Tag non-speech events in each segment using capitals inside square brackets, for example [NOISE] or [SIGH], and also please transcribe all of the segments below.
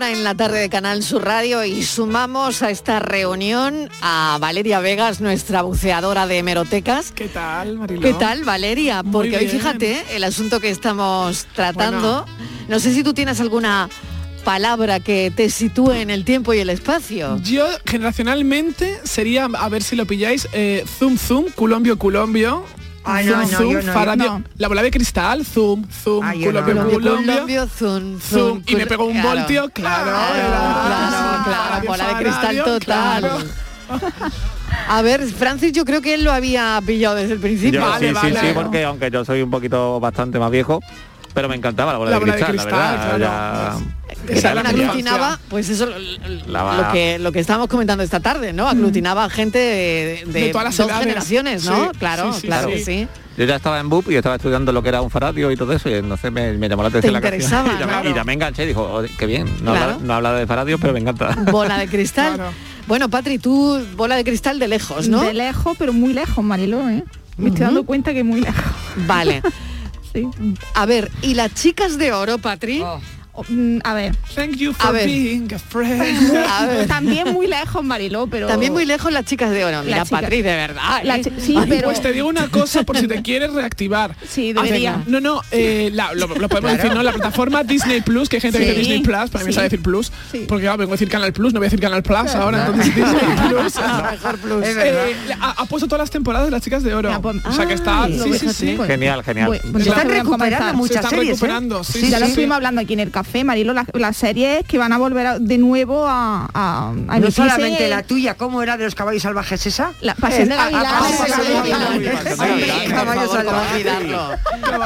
Hora en la tarde de Canal Sur Radio y sumamos a esta reunión a Valeria Vegas, nuestra buceadora de hemerotecas. ¿Qué tal, Mariló? ¿Qué tal, Valeria? Porque hoy fíjate el asunto que estamos tratando. No sé si tú tienes alguna palabra que te sitúe en el tiempo y el espacio. Yo generacionalmente sería, a ver si lo pilláis, eh, zoom zoom, culombio zoom, no, zoom, yo no, faradio- yo no. La bola de cristal, zoom, zoom, Ay, yo no, zoom, zoom, zoom, y me pegó un claro. voltio, claro. Claro, claro, claro, bola de cristal total. claro. A ver, Francis, yo creo que él lo había pillado desde el principio. Yo- sí, sí, sí, porque aunque yo soy un poquito bastante más viejo, pero me encantaba la bola, La de, bola de cristal, cristal, la verdad. ya- Esa era que genial. aglutinaba, pues eso, La lo que lo que estábamos comentando esta tarde, ¿no? Aglutinaba gente de, de De todas las dos edades. generaciones, ¿no? Sí, claro, sí, sí, claro sí. que sí. Yo ya estaba en BUP y estaba estudiando lo que era un faradio y todo eso, y entonces me, me llamó la atención la canción. interesaba, [LAUGHS] y, ya me, claro. y ya me enganché y dijo, "Oh, qué bien, no, Claro. habla, no habla de faradio, pero me encanta. Bola de cristal. Bueno, Patri, tú bola de cristal de lejos, ¿no? De lejos, pero muy lejos, Mariló, ¿eh? Me estoy dando cuenta que muy lejos. Vale. [LAUGHS] A ver, ¿y las chicas de oro, Patri? Mm, A ver. Thank you A for ver. being a friend. [LAUGHS] A ver. También muy lejos, Mariló, pero... También muy lejos las chicas de oro. Mira, Las chicas- Patri, de verdad. La ¿eh? chi- sí, Ay, pero- Pues te digo una cosa por si te [LAUGHS] quieres reactivar. Sí, Ah, debería. No, no, eh, la- lo, lo podemos Claro. decir, ¿no? La plataforma Disney Plus, que hay gente que Sí. dice Disney Plus, para mí me sabe decir Plus, Sí. porque ah, vengo a decir Canal Plus, no voy a decir Canal Plus ahora, entonces [LAUGHS] Disney Plus. Mejor Plus. Eh, ha, ha puesto todas las temporadas de las chicas de oro. o sea que está. Ay, sí, sí, sí. Genial, genial. Pues- pues Se están a recuperando muchas Se están series, ¿eh? recuperando, sí, ya lo estuvimos hablando aquí en el café, Marilo, las, las series que van a volver a- de nuevo a, a, a No solamente en- la tuya, ¿cómo era de los caballos salvajes esa? La Pasión de Caballo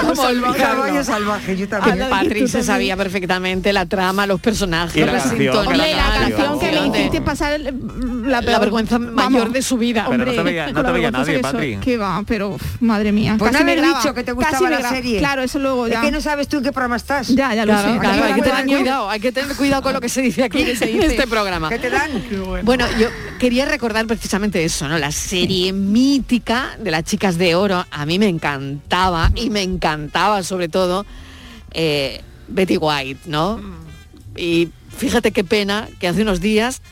¿cómo salvaje. yo también. Patri se sabía perfectamente la trama, los personajes, la sintonía, la canción que hiciste pasar la, La vergüenza mayor de su vida. Pero no Hombre, te veía- no con te la veía vergüenza nadie, que soy. Patri. Que va, pero uf, madre mía. Pues no casi me graba, dicho que te gustaba la serie. Claro, eso luego ya. Es que no sabes tú en qué programa estás. Ya, ya lo Claro, sé. claro, hay que tener cuidado, hay que tener cuidado con lo que se dice aquí ¿Qué se en este programa. ¿Qué te dan? Bueno, yo quería recordar precisamente eso, ¿no? La serie mítica de las chicas de oro. A mí me encantaba y me encantaba sobre todo eh, Betty White, ¿no? Y fíjate qué pena que hace unos días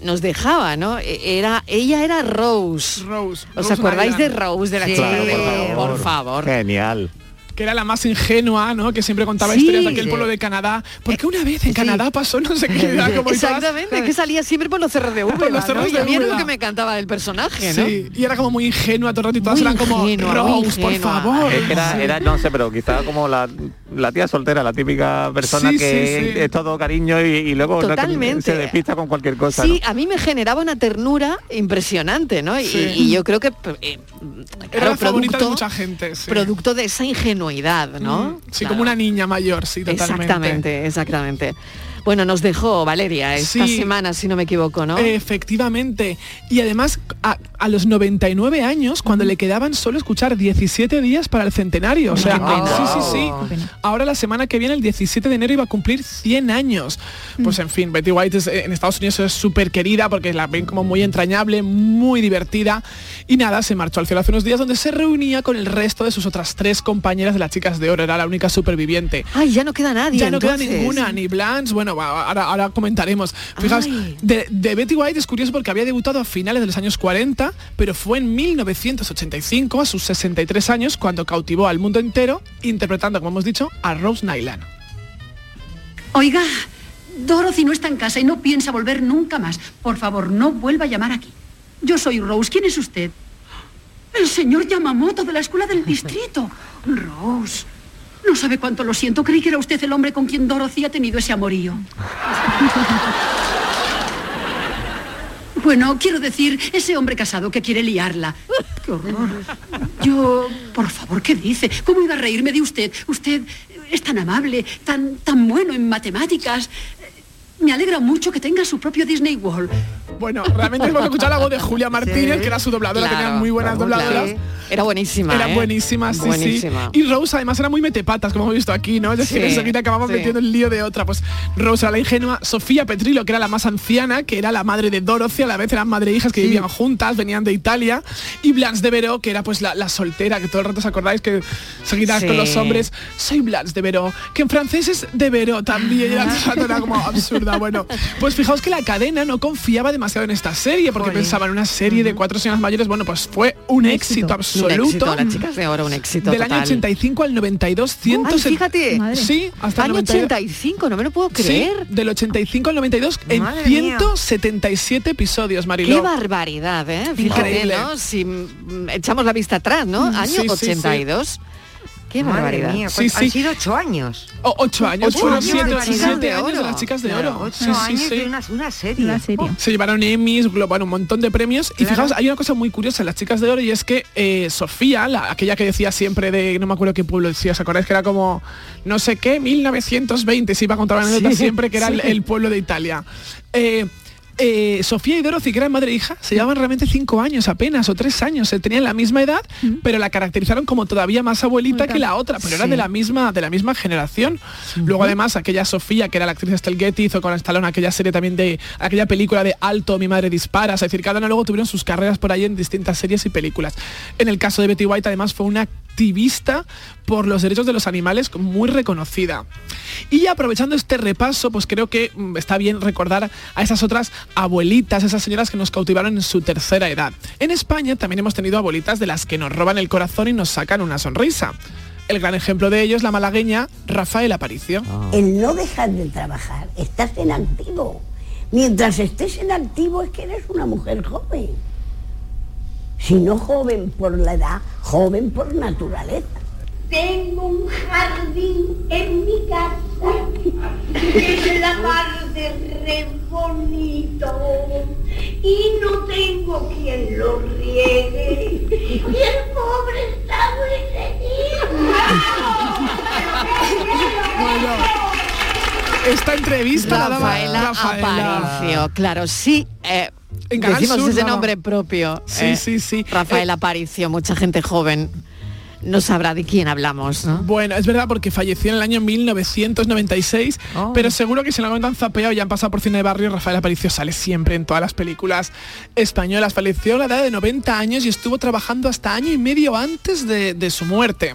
nos dejaba, ¿no? E- Era, ella era Rose. Rose. ¿Os Rose acordáis de. Rose de la Sí. chica Claro, de por favor. Por favor. Genial. Que era la más ingenua, ¿no? Que siempre contaba Sí. historias de aquel Sí. pueblo de Canadá. Porque una vez en Canadá pasó no sé qué, era como todas- Exactamente, que salía siempre por los cerros de Úbeda, [LAUGHS] los Y de a mí era lo que me encantaba del personaje, ¿no? Sí, y era como muy ingenua todo el rato y todas Muy eran como ingenua, Rose, por favor. Es que era, era, no sé, pero quizá como la, la tía soltera, la típica persona Sí, que sí, sí. es todo cariño y, y luego Totalmente. se despista con cualquier cosa. Sí, ¿no? a mí me generaba una ternura impresionante, ¿no? Y, Sí. y yo creo que eh, Era claro, la favorita de mucha gente, sí. producto de esa ingenuidad, ¿no? Mm, Sí, Claro. como una niña mayor, sí, totalmente. Exactamente, exactamente. Bueno, nos dejó Valeria esta Sí. semana, si no me equivoco, ¿no? Efectivamente. Y además, a, a los 99 años, cuando le quedaban solo escuchar 17 días para el centenario. O sea, sí, sí, sí. Ahora la semana que viene, el 17 de enero, iba a cumplir 100 años. Pues en fin, Betty White es- en Estados Unidos es súper querida porque la ven como muy entrañable, muy divertida. Y nada, se marchó al cielo hace unos días donde se reunía con el resto de sus otras tres compañeras de las chicas de oro. Era la única superviviente. Ay, ya no queda nadie. Ya no queda ninguna, ni Blanche, bueno, ahora, ahora comentaremos. Fijaos, de Betty White es curioso porque había debutado a finales de los años 40, pero fue en 1985, a sus 63 años, cuando cautivó al mundo entero, interpretando, como hemos dicho, a Rose Nyland. Oiga, Dorothy no está en casa y no piensa volver nunca más. Por favor, no vuelva a llamar aquí. Yo soy Rose. ¿Quién es usted? El señor Yamamoto de la escuela del distrito. Rose. No sabe cuánto lo siento. Creí que era usted el hombre con quien Dorothy ha tenido ese amorío. Bueno, quiero decir, ese hombre casado que quiere liarla. ¡Qué horror! Yo, por favor, ¿qué dice? ¿Cómo iba a reírme de usted? Usted es tan amable, tan, tan bueno en matemáticas. Me alegra mucho que tenga su propio Disney World. Bueno, realmente hemos escuchado la voz de Julia Martínez, Sí. que era su dobladora, Claro, tenía muy buenas claro. dobladoras. Era buenísima. Era ¿eh? buenísima, sí, Buenísima. sí. Y Rose además era muy metepatas, como hemos visto aquí, ¿no? Es decir, Sí, enseguida acabamos sí. metiendo el lío de otra. Pues Rose era la ingenua, Sofía Petrilo, que era la más anciana, que era la madre de Dorothy, a la vez eran madre e hijas que vivían juntas, venían de Italia. Y Blanche de Veró, que era pues la, la soltera, que todo el rato os acordáis que seguirás Sí. con los hombres. Soy Blanche de Veró, que en francés es de Veró también. Era, como [LAUGHS] Bueno, pues fijaos que la cadena no confiaba demasiado en esta serie, porque Jolín. pensaba en una serie de cuatro señoras mayores. Bueno, pues fue un, éxito, absoluto. éxito, las chicas de oro, un éxito Del año total. 85 al 92, Ay, 100 fíjate. Madre. Sí, hasta el Año 92. 85, no me lo puedo Sí, creer. del 85 al 92 en Madre mía. 177 episodios, Mariló. Qué barbaridad, ¿eh? Fíjate, Increíble. ¿no? Si mm, echamos la vista atrás, ¿no? Año sí, sí, sí. 82. Qué Madre barbaridad. mía, Sí, sí. han sido ocho años. O- ocho años, Ocho años siete, de o chicas siete de años de las chicas de Claro, oro. Ocho Sí, sí, años sí. de una, una serie. La serie. Se llevaron Emmys, bueno, un montón de premios. Y fijaos, hay una cosa muy curiosa en las chicas de oro y es que eh, Sofía, la, aquella que decía siempre de, no me acuerdo qué pueblo decía, ¿os acordáis que era como, no sé qué, 1920, se iba a contar la anécdota Sí, siempre, que era el pueblo de Italia. Eh, eh, Sofía y Dorothy, que eran madre e hija, se llevaban realmente cinco años apenas, o tres años, se tenían la misma edad, pero la caracterizaron como todavía más abuelita que la otra, pero era Sí. de la misma, de la misma generación. Luego además aquella Sofía, que era la actriz Estelle Getty, hizo con Stallone aquella serie también de, aquella película de Alto, mi madre dispara, es decir, cada una luego tuvieron sus carreras por ahí en distintas series y películas. En el caso de Betty White además fue una activista por los derechos de los animales muy reconocida. Y aprovechando este repaso, pues creo que mm, está bien recordar a esas otras abuelitas, esas señoras que nos cautivaron en su tercera edad. En España también hemos tenido abuelitas de las que nos roban el corazón y nos sacan una sonrisa. El gran ejemplo de ello es la malagueña Rafael Aparicio. El no dejar de trabajar, estás en activo. Mientras estés en activo es que eres una mujer joven. Si no joven por la edad, joven por naturaleza. Tengo un jardín en mi casa que es la mar de re bonito y no tengo quien lo riegue y el pobre está muy Esta entrevista la daba Rafaela, Rafaela. Aparicio, claro, sí. eh, En Canal decimos Sur ese nombre propio. Sí, eh, sí, sí. Rafael Eh, Aparicio, mucha gente joven no sabrá de quién hablamos, ¿no? Bueno, es verdad porque falleció en el año 1996, Oh. pero seguro que si lo han zapeado y han pasado por cine de barrio, Rafael Aparicio sale siempre en todas las películas españolas. Falleció a la edad de 90 años y estuvo trabajando hasta año y medio antes de, de su muerte.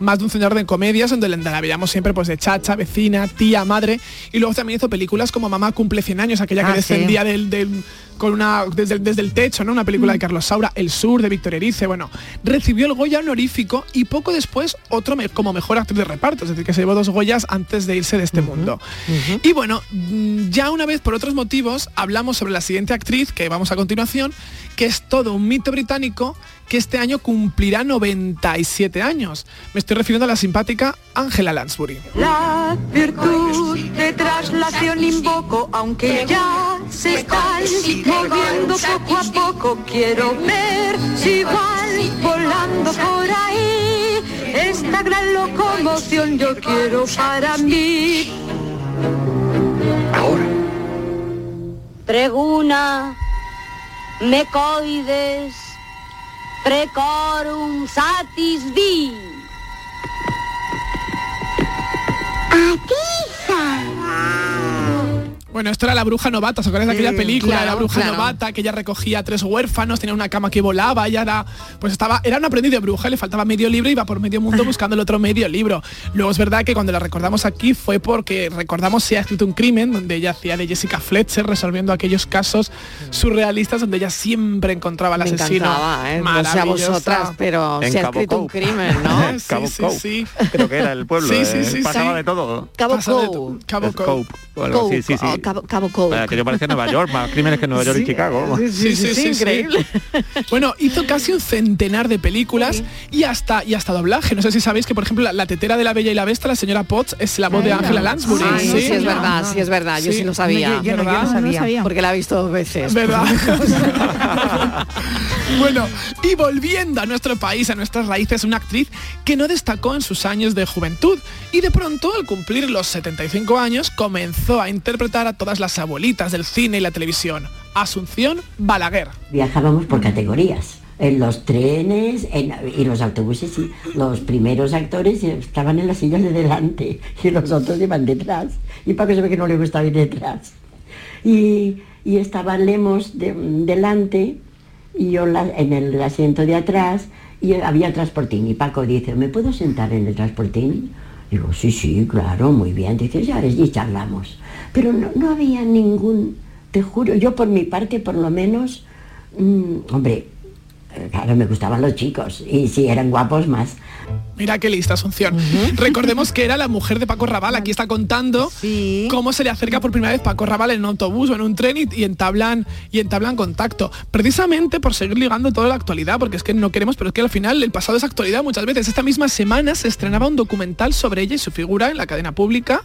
Más de un señor de comedias donde la veíamos siempre pues de chacha, vecina, tía, madre. Y luego también hizo películas como Mamá cumple 100 años, aquella que Ah, sí. descendía del, del- con una desde, el- desde el techo, ¿no? Una película de Carlos Saura, El Sur, de Víctor Erice. Bueno, recibió el Goya honorífico y poco después otro me- como mejor actriz de reparto, es decir, que se llevó dos Goyas antes de irse de este mundo. Y bueno, mm, ya una vez por otros motivos hablamos sobre la siguiente actriz que vamos a continuación, que es todo un mito británico que este año cumplirá 97 años. Me estoy refiriendo a la simpática Angela Lansbury. La virtud de traslación invoco, aunque ya se están moviendo poco a poco. Quiero ver si van volando por ahí. Esta gran locomoción yo quiero para mí. Ahora. Treguna, mecoides, precorum satis di. Bueno, esto era La Bruja Novata, ¿se acuerdan de aquella Sí, película de La claro, Bruja claro. Novata? Que ella recogía a tres huérfanos, tenía una cama que volaba, ella era, pues estaba, era un aprendiz de bruja, le faltaba medio libro y iba por medio mundo buscando el otro medio libro. Luego es verdad que cuando la recordamos aquí fue porque recordamos Se ha escrito un crimen, donde ella hacía de Jessica Fletcher resolviendo aquellos casos surrealistas donde ella siempre encontraba al Me asesino. encantaba, ¿eh? No sé a Maravillosa. vosotras, pero En se ha Cabo escrito un Cope. crimen, ¿no? [LAUGHS] Cabo sí, Cope. sí. Creo que era el pueblo. Sí, eh, sí, sí, Pasaba sí. de todo. Cabo Pasa de Cope. todo. Cabo Cope. Cope, o algo así, sí, sí. Cabo, Cabo. Eh, Aquello parecía Nueva York, más crímenes que Nueva York y Chicago. Sí, sí, sí, sí, increíble. Bueno, hizo casi un centenar de películas y hasta y hasta doblaje. No sé si sabéis que, por ejemplo, la, la tetera de la Bella y la Bestia, la señora Potts, es la voz de Angela Lansbury. Sí, sí, es verdad, sí es verdad, yo sí lo sabía. No, yo- yo no- yo no ¿verdad? sabía. Porque la he visto dos veces. ¿Verdad? [LAUGHS] [LAUGHS] bueno, y volviendo a nuestro país, a nuestras raíces, una actriz que no destacó en sus años de juventud y de pronto, al cumplir los 75 años, comenzó a interpretar a todas las abuelitas del cine y la televisión. Asunción Balaguer. Viajábamos por categorías. En los trenes en- y los autobuses, los primeros actores estaban en las sillas de delante y los otros iban detrás. Y Paco se ve que no le gustaba ir detrás. Y, y estaba Lemos de- delante y yo en el asiento de atrás y había transportín. Y Paco dice, ¿me puedo sentar en el transportín? Digo, sí, sí, claro, muy bien. Dice, ya, y charlamos. Pero no, no había ningún, te juro, yo por mi parte por lo menos, mm, hombre, eh, claro, me gustaban los chicos y si eran guapos más. Mira qué lista, Asunción. Recordemos que era la mujer de Paco Raval. Aquí está contando cómo se le acerca por primera vez Paco Raval en un autobús o en un tren y, y entablan y entablan contacto. Precisamente por seguir ligando toda la actualidad, porque es que no queremos, pero es que al final el pasado es actualidad muchas veces. Esta misma semana se estrenaba un documental sobre ella y su figura en la cadena pública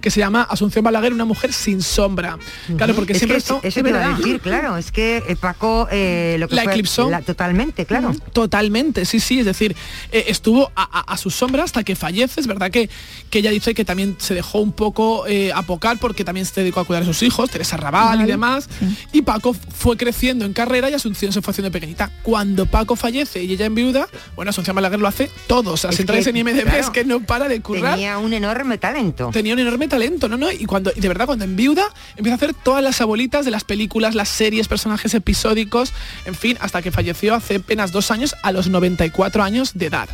que se llama Asunción Balaguer, una mujer sin sombra. Claro, porque Es siempre que eso te iba a decir, claro, es que eh, Paco eh, lo que La fue- eclipsó. la- totalmente, claro. Totalmente, sí, sí, es decir, eh, estuvo a, a- a su sombra hasta que fallece, es verdad que, que ella dice que también se dejó un poco eh, apocar porque también se dedicó a cuidar a sus hijos, Teresa Raval y Vale, demás, y Paco fue creciendo en carrera y Asunción se fue haciendo pequeñita. Cuando Paco fallece y ella en viuda, bueno, Asunción Balaguer lo hace todo, o sea, si entráis en IMDB claro, es que no para de currar. Tenía un enorme talento. Tenía un enorme talento, ¿no? ¿no? Y cuando, y de verdad, cuando en viuda empieza a hacer todas las abuelitas de las películas, las series, personajes episódicos, en fin, hasta que falleció hace apenas dos años a los 94 años de edad.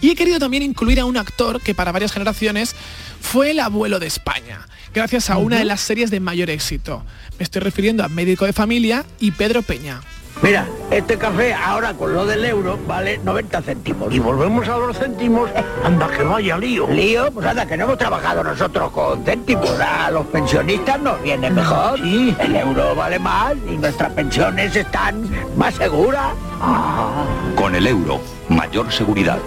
Y he querido también incluir a un actor que para varias generaciones fue el abuelo de España, gracias a una de las series de mayor éxito. Me estoy refiriendo a Médico de Familia y Pedro Peña. Mira, este café ahora con lo del euro vale 90 céntimos. Y volvemos a los céntimos, anda que vaya lío. ¿Lío? Pues anda, que no hemos trabajado nosotros con céntimos. A los pensionistas nos viene mejor. Sí. El euro vale más y nuestras pensiones están más seguras. Con el euro, mayor seguridad.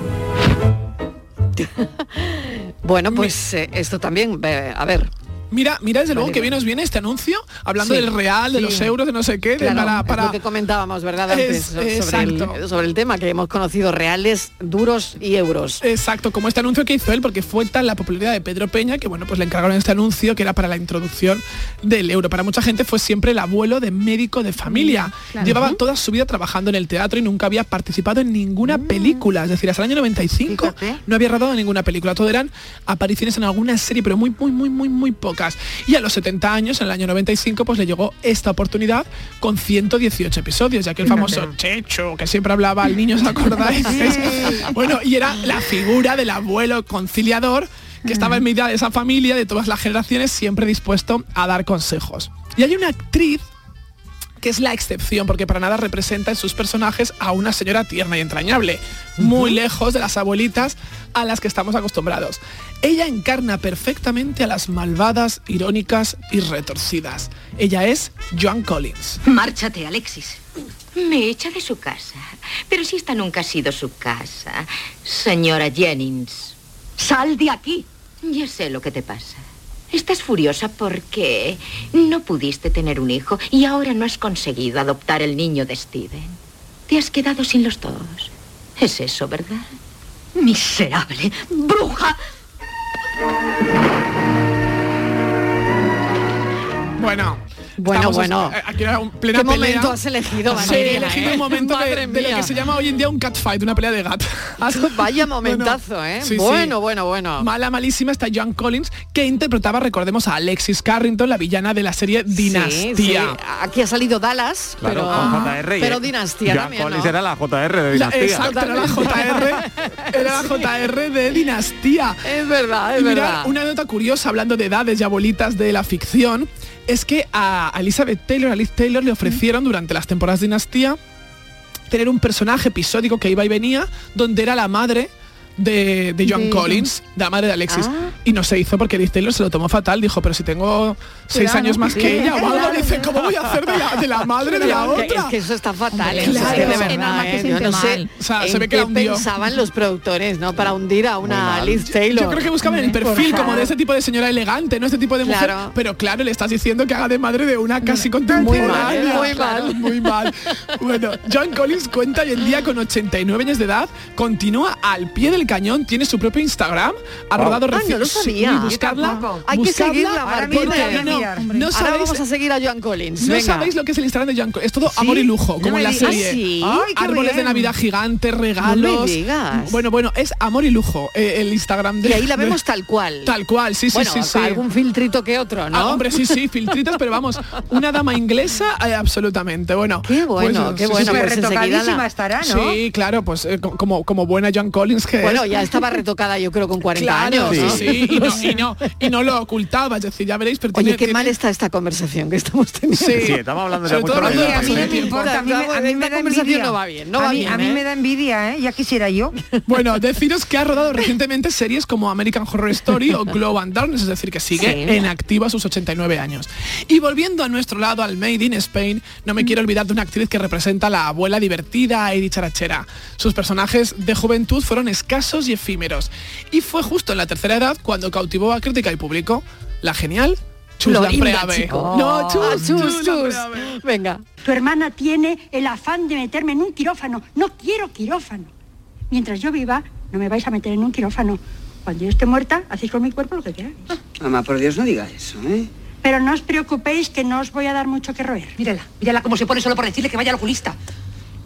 [LAUGHS] Bueno, pues eh, esto también, eh, a ver. Mira, mira desde luego Vale, que bien nos viene este anuncio, hablando Sí, del real, de sí. los euros, de no sé qué, de para, es para- lo que comentábamos, ¿verdad? Antes, Es- so- sobre, el, sobre el tema que hemos conocido, reales, duros y euros. Exacto, como este anuncio que hizo él, porque fue tal la popularidad de Pedro Peña que bueno, pues le encargaron este anuncio que era para la introducción del euro. Para mucha gente fue siempre el abuelo de médico de familia. Claro. Llevaba toda su vida trabajando en el teatro y nunca había participado en ninguna película. Es decir, hasta el año 95 no había rodado ninguna película. Todo eran apariciones en alguna serie, pero muy, muy, muy, muy, muy Y a los 70 años, en el año 95, pues le llegó esta oportunidad con 118 episodios, ya que el famoso. Checho, que siempre hablaba al niño, ¿os acordáis? [LAUGHS] bueno, y era la figura del abuelo conciliador que estaba en mitad de esa familia, de todas las generaciones, siempre dispuesto a dar consejos. Y hay una actriz que es la excepción, porque para nada representa en sus personajes a una señora tierna y entrañable, muy lejos de las abuelitas a las que estamos acostumbrados. Ella encarna perfectamente a las malvadas, irónicas y retorcidas. Ella es Joan Collins. Márchate, Alexis. Me echa de su casa. Pero si esta nunca ha sido su casa. Señora Jennings. Sal de aquí. Ya sé lo que te pasa. Estás furiosa porque no pudiste tener un hijo y ahora no has conseguido adoptar el niño de Steven. Te has quedado sin los dos. Es eso, ¿verdad? Miserable. Bruja. Bueno, Bueno, estamos, bueno. Aquí era un plena ¿Qué pelea. momento has elegido, Sí, he elegido eh? un momento de, lo que se llama hoy en día un catfight, una pelea de gat. [LAUGHS] Vaya momentazo, ¿eh? Bueno, bueno, bueno. Mala, malísima está Joan Collins, que interpretaba, recordemos, a Alexis Carrington, la villana de la serie Dinastía. Sí. Aquí ha salido Dallas, Claro, pero, con JR. y- pero Dinastía Joan también, Collins ¿no? era la JR de La- Dinastía. exacto, era la JR, era la [LAUGHS] JR de Dinastía. Es verdad, es Y mira, verdad. una nota curiosa, hablando de edades y abuelitas de la ficción, es que a Elizabeth Taylor, a Liz Taylor, le ofrecieron durante las temporadas de Dinastía tener un personaje episódico que iba y venía, donde era la madre de, de John De- Collins, la madre de Alexis. Ah. Y no se hizo porque Liz Taylor se lo tomó fatal. Dijo, pero si tengo seis Claro, años más sí. que ella o algo, dice, [LAUGHS] ¿cómo voy a hacer de la, de la madre de la otra? Es que eso está fatal, Hombre, ¿eh? claro. Es que de En verdad, alma que ¿eh? se Yo no siente sé mal. O sea, se en ve que pensaban los productores, ¿no? Para hundir a una Liz Taylor. Yo creo que buscaban el perfil como de ese tipo de señora elegante, no este tipo de mujer. Claro. Pero claro, le estás diciendo que haga de madre de una casi contemporánea. muy mal, Claro, muy mal. Bueno, John Collins cuenta hoy en día con 89 años de edad, continúa al pie del cañón, tiene su propio Instagram, ha Wow. rodado Ah, no lo reci- sabía. sí, Yo buscarla. Hay que seguirla, porque Martínez. no, no, no Ahora sabéis vamos a seguir a Joan Collins. no sabéis lo que es el Instagram de John Collins. Es todo amor y lujo, No como en la serie. ¿Ah, sí? Ay, qué Árboles de. Navidad gigantes, regalos. digas. Bueno, bueno, es amor y lujo eh, el Instagram de Y ahí la vemos tal cual. Tal cual, sí, sí, bueno, sí, sí. algún filtrito que otro, ¿no? Ah, hombre, sí, sí, filtritos, pero vamos, una dama inglesa, eh, absolutamente. Bueno, Qué bueno, pues, qué bueno, pues enseguida la- Sí, claro, pues eh, co- como, como buena John Collins que Bueno, es. ya estaba [LAUGHS] retocada yo creo con 40 Claro, años. ¿no? sí, sí, y no, y, no, y no lo ocultaba, es decir, ya veréis, pero Oye, tiene- qué tiene- mal está esta conversación que estamos teniendo. Sí. Sí, estamos hablando mucho de la paso de No me importa, a mí, me- a mí me Esta da conversación envidia. no va bien, no a va mí, bien, a mí ¿eh? me da envidia, ¿eh? Ya quisiera yo. Bueno, deciros que ha rodado recientemente series como American Horror Story o Glow and Darkness, es decir, que sigue Sí. en activo a sus 89 años. Y volviendo a nuestro lado, al Made in Spain, no me quiero olvidar de una actriz que representa a la abuela divertida y dicharachera. Sus personajes de juventud fueron escasos y efímeros. Y fue justo en la tercera edad cuando cautivó a crítica y público la genial Chus chico. No, Chus, Ah, chus, Chus chus. Lampreave. Venga. Tu hermana tiene el afán de meterme en un quirófano. No quiero quirófano. Mientras yo viva, no me vais a meter en un quirófano. Cuando yo esté muerta, hacéis con mi cuerpo lo que queráis. Mamá, por Dios, no diga eso, ¿eh? Pero no os preocupéis que no os voy a dar mucho que roer. Mírala, mírala cómo se pone solo por decirle que vaya al oculista.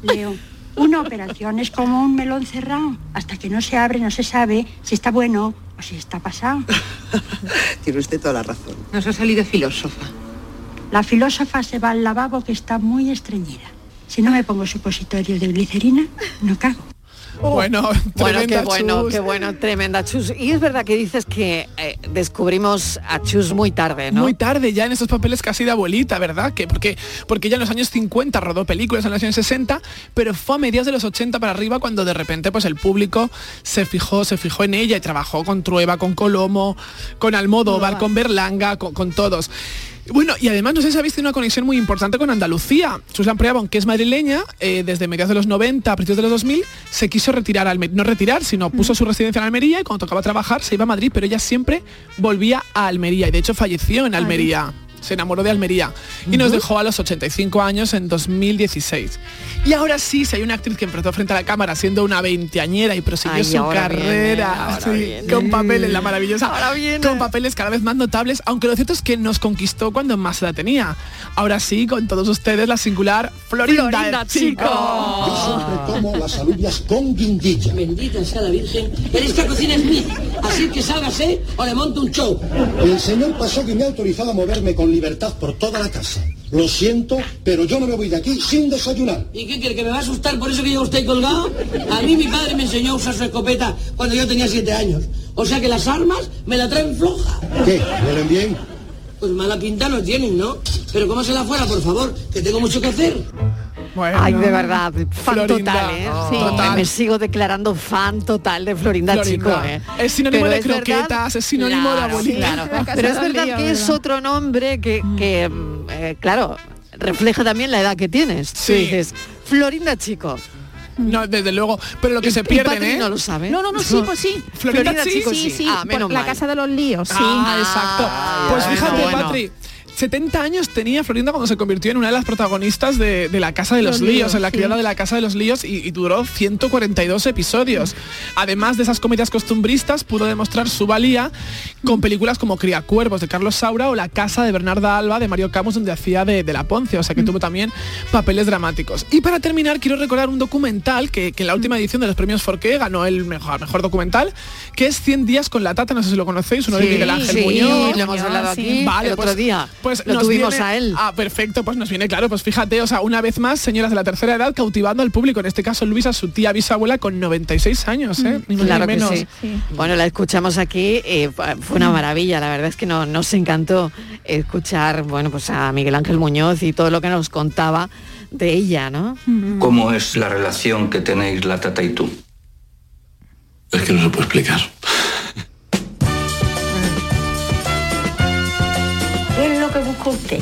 Leo, una operación es como un melón cerrado. Hasta que no se abre no se sabe si está bueno o si está pasado. [LAUGHS] Tiene usted toda la razón. Nos ha salido filósofa. La filósofa se va al lavabo que está muy estreñida. Si no me pongo supositorios de glicerina, no cago. Bueno, Bueno, qué bueno, Chus. qué bueno, tremenda Chus. Y es verdad que dices que eh, descubrimos a Chus muy tarde, ¿no? Muy tarde ya en esos papeles casi de abuelita, ¿verdad? Que porque, porque ya en los años 50 rodó películas en los años 60, pero fue a mediados de los 80 para arriba cuando de repente pues el público se fijó, se fijó en ella y trabajó con Trueba, con Colomo, con Almodóvar, con Berlanga, con, con todos. Bueno, y además no sé si habéis tenido una conexión muy importante con Andalucía. Susan Preaba, aunque es madrileña, eh, desde mediados de los 90 a principios de los 2000, se quiso retirar, a Alme- no retirar, sino puso su residencia en Almería y cuando tocaba trabajar se iba a Madrid, pero ella siempre volvía a Almería y de hecho falleció en Almería. Se enamoró de Almería y nos dejó a los 85 años en 2016. Y ahora sí, si hay una actriz que empezó frente a la cámara siendo una veinteañera y prosiguió Ay, su ahora viene, carrera ahora sí, viene. con papeles, la maravillosa, Ahora viene. con papeles cada vez más notables, aunque lo cierto es que nos conquistó cuando más edad tenía. Ahora sí, con todos ustedes, la singular Florinda, Florinda, Chico. Yo siempre como las alubias con guindilla. Bendita sea la Virgen. Pero esta cocina es mía. Así que sálgase o le monto un show. El señor pasó que me ha autorizado a moverme con libertad por toda la casa. Lo siento, pero yo no me voy de aquí sin desayunar. ¿Y qué quiere? ¿Que me va a asustar por eso que lleva usted colgado? A mí mi padre me enseñó a usar su escopeta cuando yo tenía siete años. O sea que las armas me la traen floja. ¿Qué? ¿Huelen bien? Pues mala pinta no tienen, ¿no? Pero cómasela fuera, por favor, que tengo mucho que hacer. Bueno, Ay, de verdad, fan Florinda. total, ¿eh? Sí. Total. Me sigo declarando fan total de Florinda, Florinda. Chico, ¿eh? Es sinónimo de es verdad- croquetas, es sinónimo de Claro, abuelita. claro. La Pero es de verdad que es ¿verdad? otro nombre que, que, mm, eh, claro, refleja también la edad que tienes. Sí. dices, Florinda Chico. No, desde luego. Pero lo que Y- se pierden, ¿eh? no lo sabe. No, no, no, sí, pues sí. Florinda, Florinda sí. Chico, Sí, sí. sí, Ah, por menos la mal. casa de los líos, sí. Ah, exacto. pues bueno, fíjate, bueno. Patri. 70 años tenía Florinda cuando se convirtió en una de las protagonistas de, de La Casa de los, Los Líos, Líos, en la sí. criada de La Casa de los Líos y, y duró 142 episodios. Además de esas comedias costumbristas, pudo demostrar su valía con películas como Criacuervos de Carlos Saura o La casa de Bernarda Alba de Mario Camus donde hacía de, de la Ponce, o sea que tuvo también papeles dramáticos. Y para terminar quiero recordar un documental que, que en la última edición de los premios Forqué ganó el mejor, mejor documental, que es 100 días con la tata, no sé si lo conocéis, uno de Miguel Ángel sí, Muñoz. lo hemos hablado aquí el otro pues- día. Pues Lo nos tuvimos viene- a él. Ah, perfecto, pues nos viene claro, pues fíjate, o sea, una vez más, señoras de la tercera edad cautivando al público, en este caso Luisa, su tía bisabuela con 96 años, ¿eh? Ni más ni Claro que menos. sí. Bueno, la escuchamos aquí, eh, fue una maravilla, la verdad es que no- nos encantó escuchar, bueno, pues a Miguel Ángel Muñoz y todo lo que nos contaba de ella, ¿no? ¿Cómo es la relación que tenéis la tata y tú? Es que no se puede explicar. ¿Qué es lo que busca usted?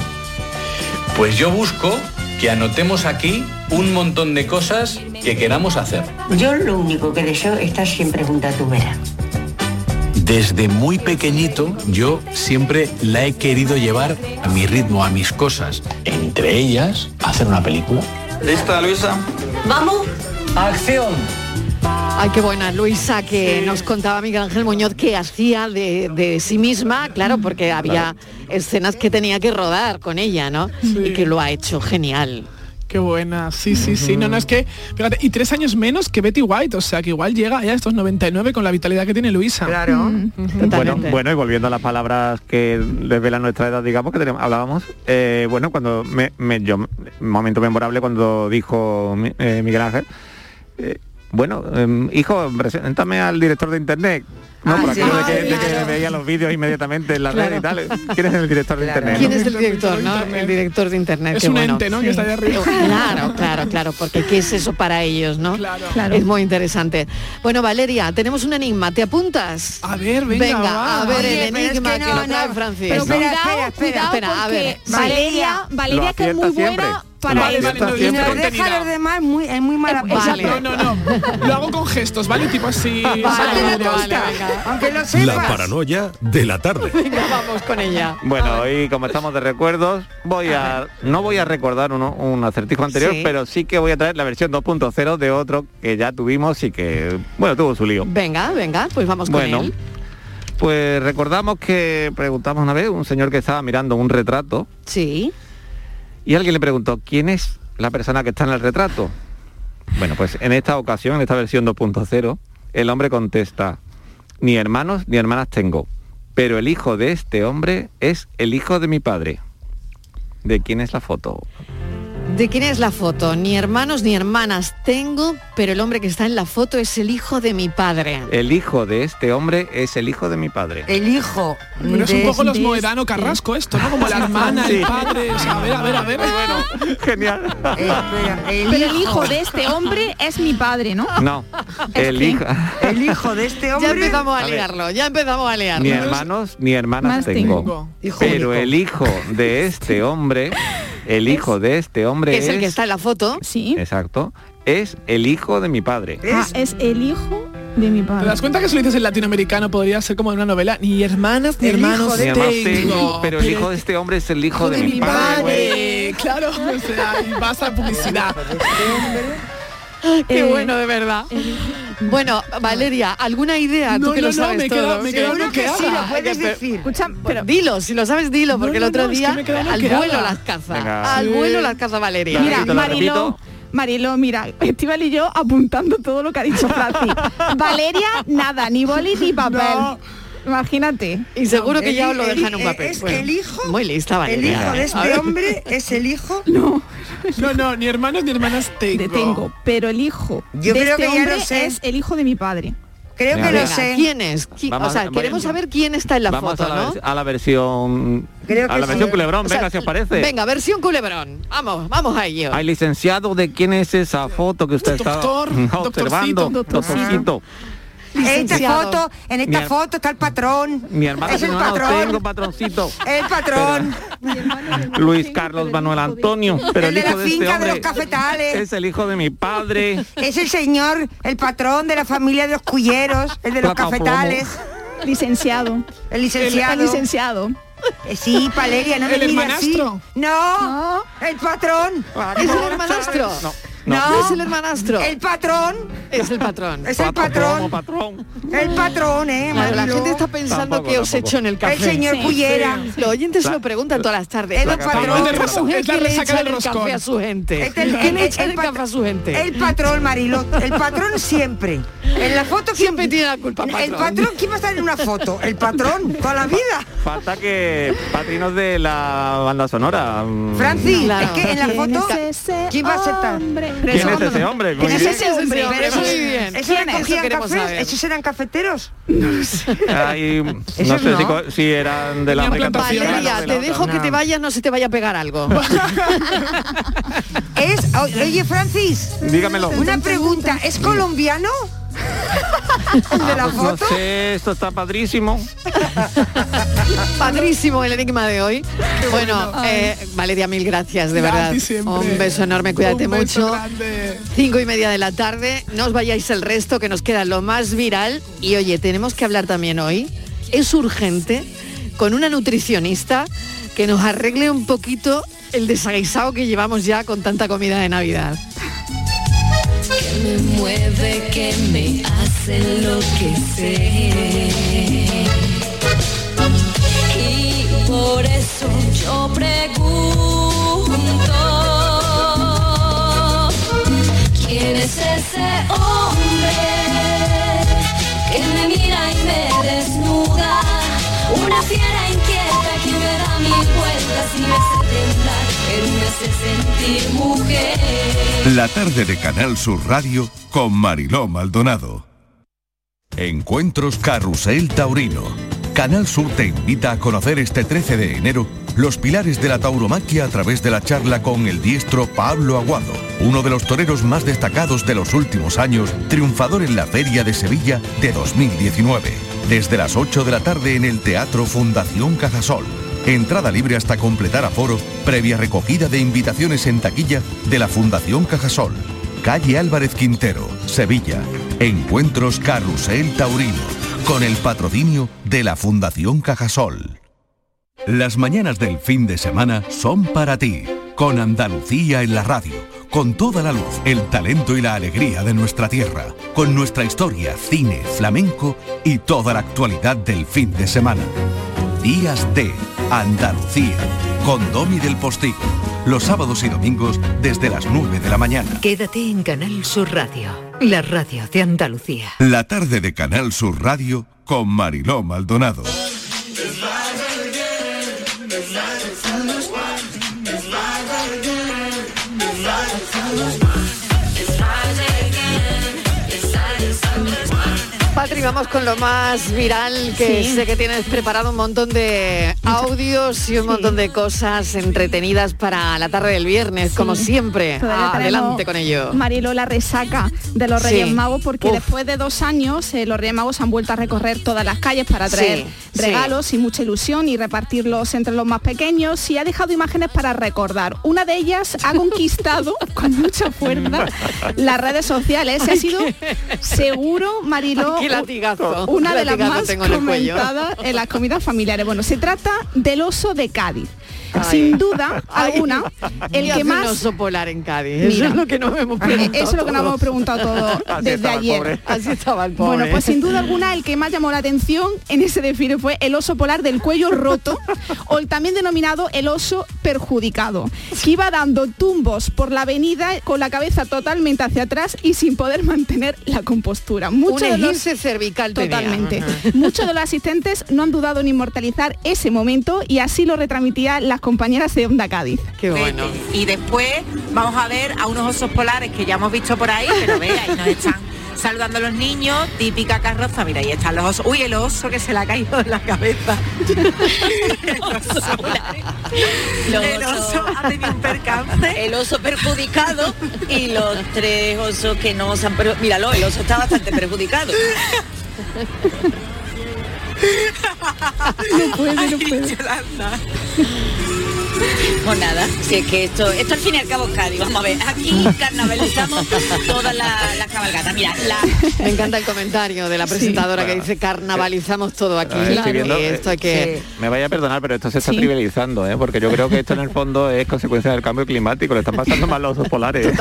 Pues yo busco que anotemos aquí un montón de cosas que queramos hacer. Yo lo único que deseo es estar siempre junto a tu vera. Desde muy pequeñito yo siempre la he querido llevar a mi ritmo, a mis cosas. Entre ellas, hacer una película. ¿Lista, Luisa? ¿Vamos? ¡Acción! Ay, qué buena Luisa que nos contaba Miguel Ángel Muñoz que hacía de, de sí misma, claro, porque había escenas que tenía que rodar con ella, ¿no? Y que lo ha hecho genial. Qué buena, sí, sí, sí. No, no, es que, fíjate, y tres años menos que Betty White, o sea que igual llega ya a estos 99 con la vitalidad que tiene Luisa. Claro. Bueno, bueno, y volviendo a las palabras que desvelan nuestra edad, digamos, que tenemos- hablábamos, eh, bueno, cuando me, me- yo, un momento memorable cuando dijo mi- eh, Miguel Ángel, eh, bueno, em, hijo, preséntame al director de internet. No, por aquello de, que, de que veía los vídeos inmediatamente en la red y tal. ¿Quién es el director de internet? ¿Quién no? es el director, no? El director de internet. Es qué un bueno. ente, ¿no? Que está ahí arriba. [LAUGHS] Claro, claro, claro, porque ¿qué es eso para ellos, no? Claro. Es muy interesante. Bueno, Valeria, tenemos un enigma. ¿Te apuntas? A ver, venga, va. a ver Oye, el es enigma que que, no, lo trae no. Francis. Pero cuidado, cuidado, espera, a porque ver. sí. Valeria, Valeria que es muy siempre. Para Lo eso. acierta no, Y siempre. nos deja a los demás muy, en muy mala Vale. No, no, no. Lo hago con gestos, ¿vale? Tipo así. Vale, vale, vale, venga. Aunque lo La sepas. paranoia de la tarde. [LAUGHS] Venga, vamos con ella. Bueno, y como estamos de recuerdos, voy a, no voy a recordar uno- un acertijo anterior, Sí. pero sí que voy a traer la versión 2.0 de otro que ya tuvimos y que, bueno, tuvo su lío. Venga, venga, pues vamos Bueno, con él. pues recordamos que preguntamos una vez un señor que estaba mirando un retrato Sí. Y alguien le preguntó, ¿quién es la persona que está en el retrato? Bueno, pues en esta ocasión, en esta versión 2.0, el hombre contesta, ni hermanos ni hermanas tengo, pero el hijo de este hombre es el hijo de mi padre. ¿De quién es la foto? ¿De quién es la foto? Ni hermanos ni hermanas tengo, pero el hombre que está en la foto es el hijo de mi padre. El hijo de este hombre es el hijo de mi padre. El hijo. Pero es de- un poco los de- Moedano Carrasco esto, ¿no? Como la hermana, el padre. O sea, a ver, a ver, a ver. Bueno, genial. [LAUGHS] Espera, el Pero el hijo de este hombre es mi padre, ¿no? No, [LAUGHS] el hijo... [LAUGHS] El hijo de este Ya hombre. empezamos a, liarlo, ya empezamos a liarlo. Ni hermanos ni hermanas Más tengo. tengo. Hijo Pero único. el hijo de este hombre, el hijo de este hombre es... es el que está en la foto. Sí. Exacto. Es el hijo de mi padre. Ah, es el hijo de mi ¿Te padre. das cuenta que si lo dices en latinoamericano podría ser como en una novela? Ni hermanas ni El hermanos hijo de- tengo, tengo. pero el hijo de este hombre es el hijo de, mi padre. güey. Claro, o sea, y vas a publicidad. [LAUGHS] Qué Eh, bueno, de verdad. Bueno, Valeria, ¿alguna idea? Tú No, que no, lo no, sabes me todo. me quedado Seguro que sí, lo puedes decir. Escucha, Pero dilo, si lo sabes, dilo, porque No, el otro no, es que día al vuelo las caza. Venga. Al Sí. vuelo las caza Valeria. Mira, Repito, lo Mariló, repito. Mariló, mira, Estival y yo apuntando todo lo que ha dicho Francis. [LAUGHS] Valeria, nada, ni boli ni papel. Imagínate. Y seguro que El ya os lo el dejan en un papel. Es Bueno, que el hijo. Muy lista, El Valeria. hijo de A este hombre es el hijo. [LAUGHS] No, No, no, ni hermanos ni hermanas tengo. de tengo, pero el hijo Yo de creo este que ya hombre lo sé. es el hijo de mi padre. Creo Venga, que lo sé. ¿quién es? ¿Qui- Vamos o sea, a- queremos saber quién está en la Vamos foto, a, la, a la versión... Creo a que la sí. versión culebrón, O sea, venga, si os parece. Venga, versión culebrón. Vamos, vamos a ello. Ay, licenciado, ¿de quién es esa foto que usted Doctor, está observando? doctorcito, Doctorcito. En esta foto, en esta foto está el patrón. Mi hermano es el no patrón. tengo, patroncito. El patrón. Luis Carlos Manuel Antonio, pero el, El de hijo la de este finca de los cafetales. es el hijo de mi padre. Es el señor, el patrón de la familia de los cuyeros, el de los Plata o plomo. cafetales. Licenciado. El licenciado. El licenciado. Eh, Sí, Valeria, no me ¿El mires así. No, el patrón. ¿Es el hermanastro? No. No, es el hermanastro. El patrón. Es el patrón. Es el patrón. El patrón, ¿eh? Claro, la gente está pensando Tampoco, que os tampoco. echo en el café. El señor Cullera. Los oyentes se lo preguntan todas las tardes. Es el patrón. Mujer Es la que le echa el café a su gente. Este el- ¿Quién el- echa el el café a su gente? El patrón, Mariló. El patrón siempre. En la foto siempre tiene la culpa. El patrón, ¿quién va a estar en una foto? El patrón, toda la vida. Falta que patrinos de la banda sonora. Francis, es que en la foto, ¿quién va a aceptar? ¿Quién es ese hombre? ¿Quién es ese hombre? esos- Muy bien. ¿Esos ¿Quién es? recogían Eso queremos cafés? ¿Esos eran cafeteros? No Esos sé no. si eran de la decantación. Valeria, te dejo que te vayas, no se te vaya a pegar algo. [LAUGHS] Es, oye Francis, Dígamelo. una pregunta, ¿es colombiano? [LAUGHS] ¿De la Ah, pues no sé, esto está padrísimo. [LAUGHS] Padrísimo el enigma de hoy. Bueno, eh, Valeria, mil gracias, de verdad. Un beso enorme, cuídate Un beso mucho. grande. Cinco y media de la tarde, no os vayáis el resto, que nos queda lo más viral. Y oye, tenemos que hablar también hoy, es urgente, con una nutricionista que nos arregle un poquito el desaguisado que llevamos ya con tanta comida de Navidad. Que me mueve, que me hace enloquecer. Y por eso yo pregunto, ¿quién es ese hombre que me mira y me desnuda? Una fiera inquieta que me da mil vueltas y me hace temblar, La tarde de Canal Sur Radio con Mariló Maldonado. Encuentros Carrusel Taurino. Canal Sur te invita a conocer este 13 de enero los pilares de la tauromaquia a través de la charla con el diestro Pablo Aguado, uno de los toreros más destacados de los últimos años, triunfador en la Feria de Sevilla de 2019. Desde las 8 de la tarde en el Teatro Fundación Cajasol. Entrada libre hasta completar aforo, previa recogida de invitaciones en taquilla de la Fundación Cajasol. Calle Álvarez Quintero, Sevilla. Encuentros Carrusel Taurino, con el patrocinio de la Fundación Cajasol. Las mañanas del fin de semana son para ti, con Andalucía en la radio, con toda la luz, el talento y la alegría de nuestra tierra, con nuestra historia, cine, flamenco y toda la actualidad del fin de semana. Días de Andalucía, con Domi del Postigo, los sábados y domingos desde las 9 de la mañana. Quédate en Canal Sur Radio, la radio de Andalucía. La tarde de Canal Sur Radio con Mariló Maldonado. Patri, vamos con lo más viral, que Sí. sé que tienes preparado un montón de audios y un montón de cosas entretenidas para la tarde del viernes, como siempre. Adelante con ello. Marilo, la resaca de los Reyes. Magos, porque Uf. después de dos años eh, los Reyes Magos han vuelto a recorrer todas las calles para traer regalos y mucha ilusión y repartirlos entre los más pequeños y ha dejado imágenes para recordar. Una de ellas ha [LAUGHS] conquistado con mucha fuerza [LAUGHS] las redes sociales. Se ha sido seguro, Mariló, Qué latigazo. una de las más comentadas en las comidas familiares. Bueno, se trata del oso de Cádiz. Sin duda alguna, el ¿Qué que más un oso polar en Cádiz. Mira. Eso es lo que nos hemos preguntado. Eso es lo que nos todos. hemos preguntado todos [LAUGHS] Así desde ayer. pobre. Así estaba el pobre. Bueno, pues sin duda alguna el que más llamó la atención en ese desfile fue el oso polar del cuello roto o el también denominado el oso perjudicado, que iba dando tumbos por la avenida con la cabeza totalmente hacia atrás y sin poder mantener la compostura. Muchos Un de los- cervical. Totalmente. Muchos de los asistentes no han dudado en inmortalizar ese momento y así lo retransmitían las compañeras de Onda Cádiz. Qué bueno. Y después vamos a ver a unos osos polares que ya hemos visto por ahí, pero ve, ahí nos están saludando a los niños, típica carroza, mira, ahí están los osos. Uy, el oso que se le ha caído de la cabeza. [LAUGHS] el oso, el oso ha tenido un percance. El oso perjudicado y los tres osos que no se han... perju- Míralo, el oso está bastante perjudicado. [LAUGHS] No puede, no puede. Yolanda. [LAUGHS] Pues nada, si es que esto, esto al fin y al cabo es Cádiz, vamos a ver, aquí carnavalizamos todas las la cabalgatas. Mira, la, Me encanta el comentario de la presentadora que dice carnavalizamos todo aquí. Viendo, Y esto hay que... Me vaya a perdonar, pero esto se está Sí. trivializando, ¿eh? porque yo creo que esto en el fondo es consecuencia del cambio climático, le están pasando mal los osos polares. [LAUGHS]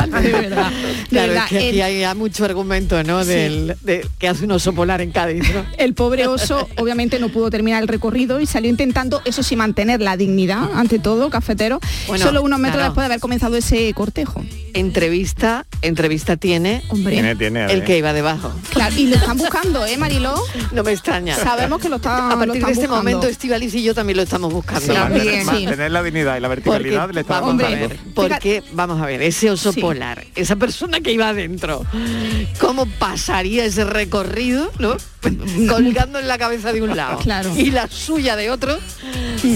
Claro, verdad, es que aquí el- hay, hay mucho argumento, ¿no? Sí. Del, de, que hace un oso polar en Cádiz, ¿no? [LAUGHS] El pobre oso obviamente no pudo terminar el recorrido y salió intentando, eso sí, mantener la dignidad, ante todo, cafetero, Bueno, solo unos metros claro. después de haber comenzado ese cortejo. Entrevista, entrevista tiene, Hombre. Tiene, tiene, el que iba debajo. Claro, y lo están buscando, ¿eh, Mariló? [LAUGHS] No me extraña. Sabemos que lo está A lo partir están de este buscando. momento, Estivaliz y yo también lo estamos buscando. Mantener, mantener la dignidad y la verticalidad Porque, le a pasando. ver, porque, vamos a ver, ese oso Sí. polar, esa persona que iba adentro, ¿cómo pasaría ese recorrido, no? [LAUGHS] Colgando en la cabeza de un lado Claro. y la suya de otro.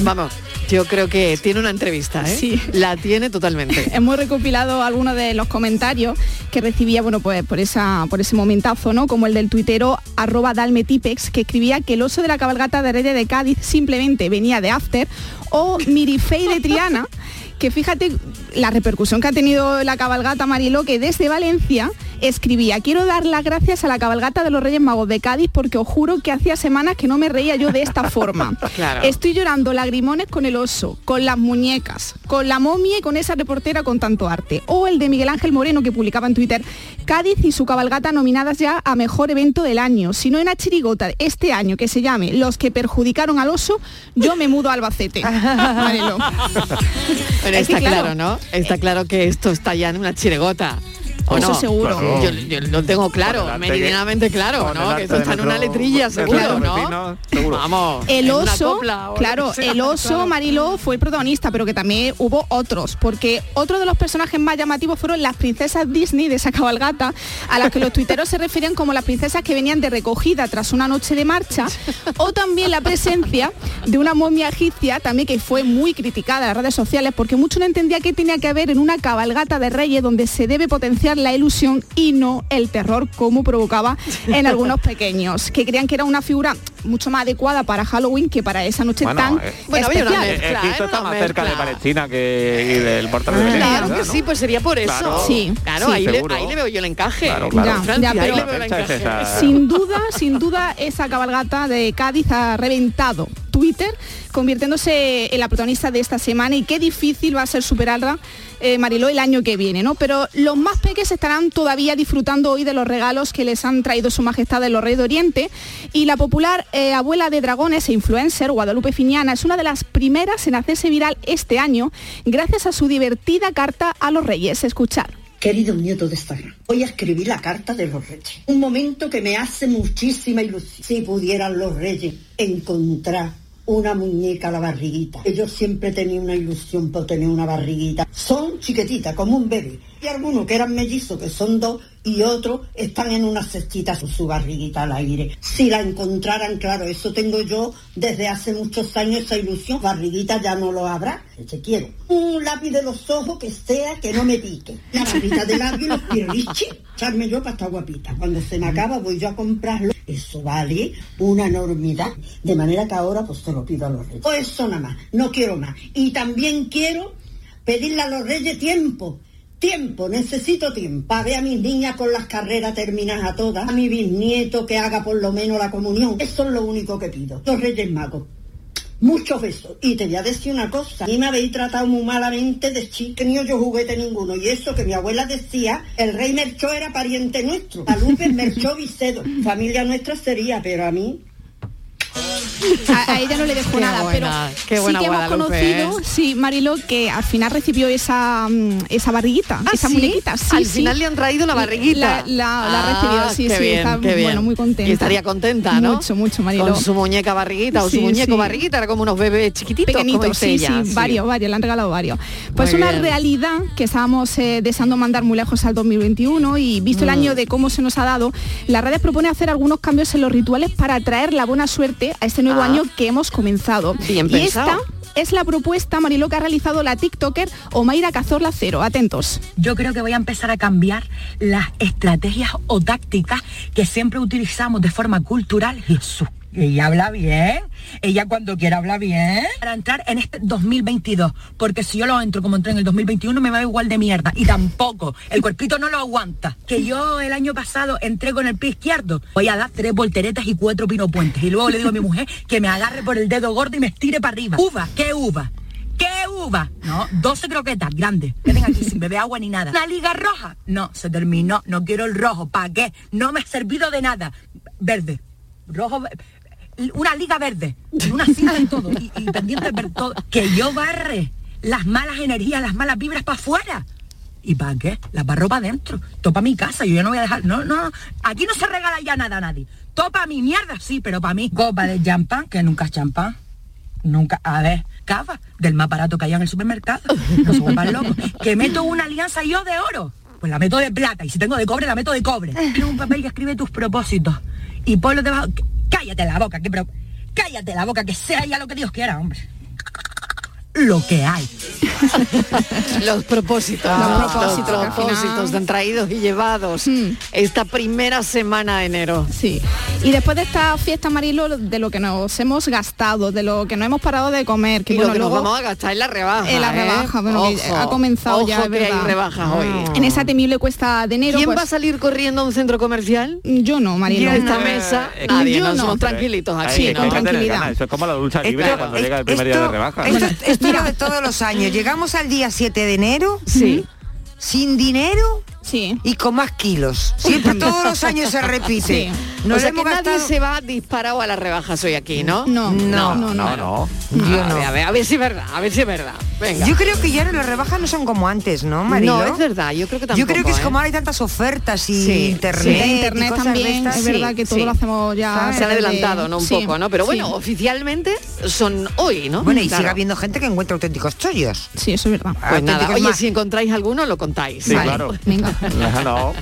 Vamos, yo creo que tiene una entrevista, ¿eh? Sí. La tiene totalmente. [LAUGHS] Hemos recopilado algunos de los comentarios que recibía, bueno, pues por esa, por ese momentazo, ¿no? Como el del tuitero arroba dalmetipex, que escribía que el oso de la cabalgata de Reyes de Cádiz simplemente venía de after, o Mirifei de Triana, [LAUGHS] que fíjate la repercusión que ha tenido la cabalgata Mariló, que desde Valencia escribía, quiero dar las gracias a la cabalgata de los Reyes Magos de Cádiz porque os juro que hacía semanas que no me reía yo de esta [LAUGHS] forma. Claro. Estoy llorando lagrimones con el oso, con las muñecas, con la momia y con esa reportera con tanto arte. O el de Miguel Ángel Moreno que publicaba en Twitter, Cádiz y su cabalgata nominadas ya a mejor evento del año. Si no hay una chirigota este año que se llame Los que perjudicaron al oso, yo me mudo a Albacete. [LAUGHS] Pero Es está claro, claro, ¿no? Está claro que esto está ya en una chiregota. ¿O Eso no? seguro. Claro. Yo, yo lo tengo claro, meridianamente claro, ¿no? Que esto de está en una letrilla, seguro, ¿no? Vamos. El oso, claro, el oso Mariló fue el protagonista, pero que también hubo otros, porque otro de los personajes más llamativos fueron las princesas Disney de esa cabalgata, a las que los tuiteros se referían como las princesas que venían de recogida tras una noche de marcha, o también la presencia de una momia egipcia, también que fue muy criticada en las redes sociales, porque mucho no entendía qué tenía que haber en una cabalgata de reyes donde se debe potenciar la ilusión y no el terror como provocaba [LAUGHS] en algunos pequeños, que creían que era una figura mucho más adecuada para Halloween que para esa noche Bueno, tan eh, Bueno, había una especial. mezcla, Eh, Egipto ¿eh? está más cerca de. Palestina que y del portal de Belén. Claro ¿no? que sí, pues sería por eso. Claro. Sí, Claro, sí. ahí, le, Seguro. ahí le veo yo el encaje. Claro, claro. Ya, Francia, ya, ahí pero- le veo el La fecha es encaje. esa. Sin duda, sin duda, esa cabalgata de Cádiz ha reventado Twitter, convirtiéndose en la protagonista de esta semana y qué difícil va a ser superarla, eh, Mariló, el año que viene, ¿no? Pero los más peques estarán todavía disfrutando hoy de los regalos que les han traído su majestad de los Reyes de Oriente y la popular eh, abuela de dragones e influencer, Guadalupe Fiñana, es una de las primeras en hacerse viral este año gracias a su divertida carta a los Reyes. Escuchar. Querido nieto de esta gran, hoy escribí la carta de los reyes. Un momento que me hace muchísima ilusión. Si pudieran los reyes encontrar una muñeca a la barriguita. Yo siempre tenía una ilusión por tener una barriguita. Son chiquititas, como un bebé. Y algunos que eran mellizos, que son dos, y otros están en una cestita su barriguita al aire. Si la encontraran, claro, eso tengo yo desde hace muchos años, esa ilusión. Barriguita ya no lo habrá. Te quiero. Un lápiz de los ojos que sea que no me pique. La barrita de y los pirrichi. Echarme yo para estar guapita. Cuando se me acaba voy yo a comprarlo. Eso vale una enormidad. De manera que ahora pues se lo pido a los reyes. O eso nada más. No quiero más. Y también quiero pedirle a los reyes tiempo. Tiempo, necesito tiempo. Para ver a mis niñas con las carreras terminadas a todas. A mi bisnieto que haga por lo menos la comunión. Eso es lo único que pido. Los reyes magos. Muchos besos. Y te voy a decir una cosa. A mí me habéis tratado muy malamente de chica. Yo juguete ninguno. Y eso que mi abuela decía, el rey Merchó era pariente nuestro. A Lupe Merchó Vicedo. Familia nuestra sería, pero a mí... a, a ella no le dejó nada, buena, pero buena sí que hemos Guadalupe, conocido, ¿eh? sí, Marilo, que al final recibió esa mm, esa barriguita, ¿Ah, esa sí? muñequita. Sí, Al sí. final le han traído la barriguita. La, la- la Ah, recibió, sí, sí, bien, está bueno, muy contenta. Y estaría contenta, ¿no? Mucho, mucho, Marilo. Con su muñeca barriguita o su muñeco barriguita, era como unos bebés chiquititos, pequeñitos, sí, ella. sí, varios, varios, le han regalado varios. Pues Muy una bien. realidad que estábamos eh, deseando mandar muy lejos al 2021 y visto el Mm. año de cómo se nos ha dado, las redes propone hacer algunos cambios en los rituales para atraer la buena suerte a este nuevo Ah. año que hemos comenzado. Bien y pensado. esta es la propuesta, Mariló, que ha realizado la TikToker Omaira Cazorla Cero. Atentos. Yo creo que voy a empezar a cambiar las estrategias o tácticas que siempre utilizamos de forma cultural. Jesús, Ella habla bien. Ella cuando quiera habla bien. Para entrar en este 2022. Porque si yo lo entro como entré en el 2021 me va igual de mierda. Y tampoco. El cuerpito no lo aguanta. Que yo el año pasado entré con el pie izquierdo. Voy a dar tres volteretas y cuatro pinopuentes. Y luego le digo a mi mujer que me agarre por el dedo gordo y me estire para arriba. Uva, ¿qué uva? ¿Qué uva? No, 12 croquetas grandes. Que venga aquí sin beber agua ni nada. ¿Una liga roja? No, se terminó. No quiero el rojo. ¿Para qué? No me ha servido de nada. Verde. Rojo. Una liga verde. Una cinta y todo. Y, y pendiente ver todo. Que yo barre las malas energías, las malas vibras para afuera. ¿Y para qué? Las barro para adentro. Topa mi casa. Yo ya no voy a dejar. No, no. Aquí no se regala ya nada a nadie. Topa mi mierda, sí, pero para mí. Copa de champán, que nunca es champán. Nunca, a ver, cava, del más barato que haya en el supermercado. No locos. Que meto una alianza yo de oro. Pues la meto de plata. Y si tengo de cobre, la meto de cobre. Un papel que escribe tus propósitos. Y ponlo debajo. Cállate la boca, que pero. Cállate la boca, que sea ya lo que Dios quiera, hombre. Lo que hay. [LAUGHS] Los propósitos. Los propósitos, Los propósitos final- traídos y llevados. Esta primera semana de enero. Sí. Y después de esta fiesta Marilo, de lo que nos hemos gastado, de lo que no hemos parado de comer, que Y bueno, lo que nos vamos a gastar en la rebaja. en la ¿eh? rebaja, bueno, que ha comenzado ojo ya, hay rebajas hoy. En esa temible cuesta de enero. ¿Quién pues- va a salir corriendo a un centro comercial? Yo no, Marilo. En esta mesa, Eh, nadie, yo no, somos tranquilitos aquí, que tener tranquilidad. Eso es como la ducha libre Esto- cuando llega el primer día de rebaja. Esto, esto de todos los años. Llegamos al día 7 de enero. Sí. Sin dinero. Sí. Y con más kilos. Siempre [LAUGHS] todos los años se repite. Sí. Nos o sea hemos que nadie gastado- se va disparado a las rebajas hoy aquí, ¿no? No, No, no, no. no. Yo a, ver, a ver, a ver si es verdad, a ver si es verdad. Venga. Yo creo que ya las rebajas no son como antes, ¿no, Marilo? No, es verdad, yo creo que tampoco. Yo creo que es ¿eh? como ahora hay tantas ofertas y Sí, internet. sí. De y internet cosas también, es verdad que todo lo hacemos ya. Se han adelantado, ¿no? Un poco, ¿no? Pero bueno, oficialmente son hoy, ¿no? Bueno, y Claro. sigue habiendo gente que encuentra auténticos chollos. Sí, eso es verdad. Pues nada, oye, más. si encontráis alguno, lo contáis. Sí, Vale. claro. Venga. No.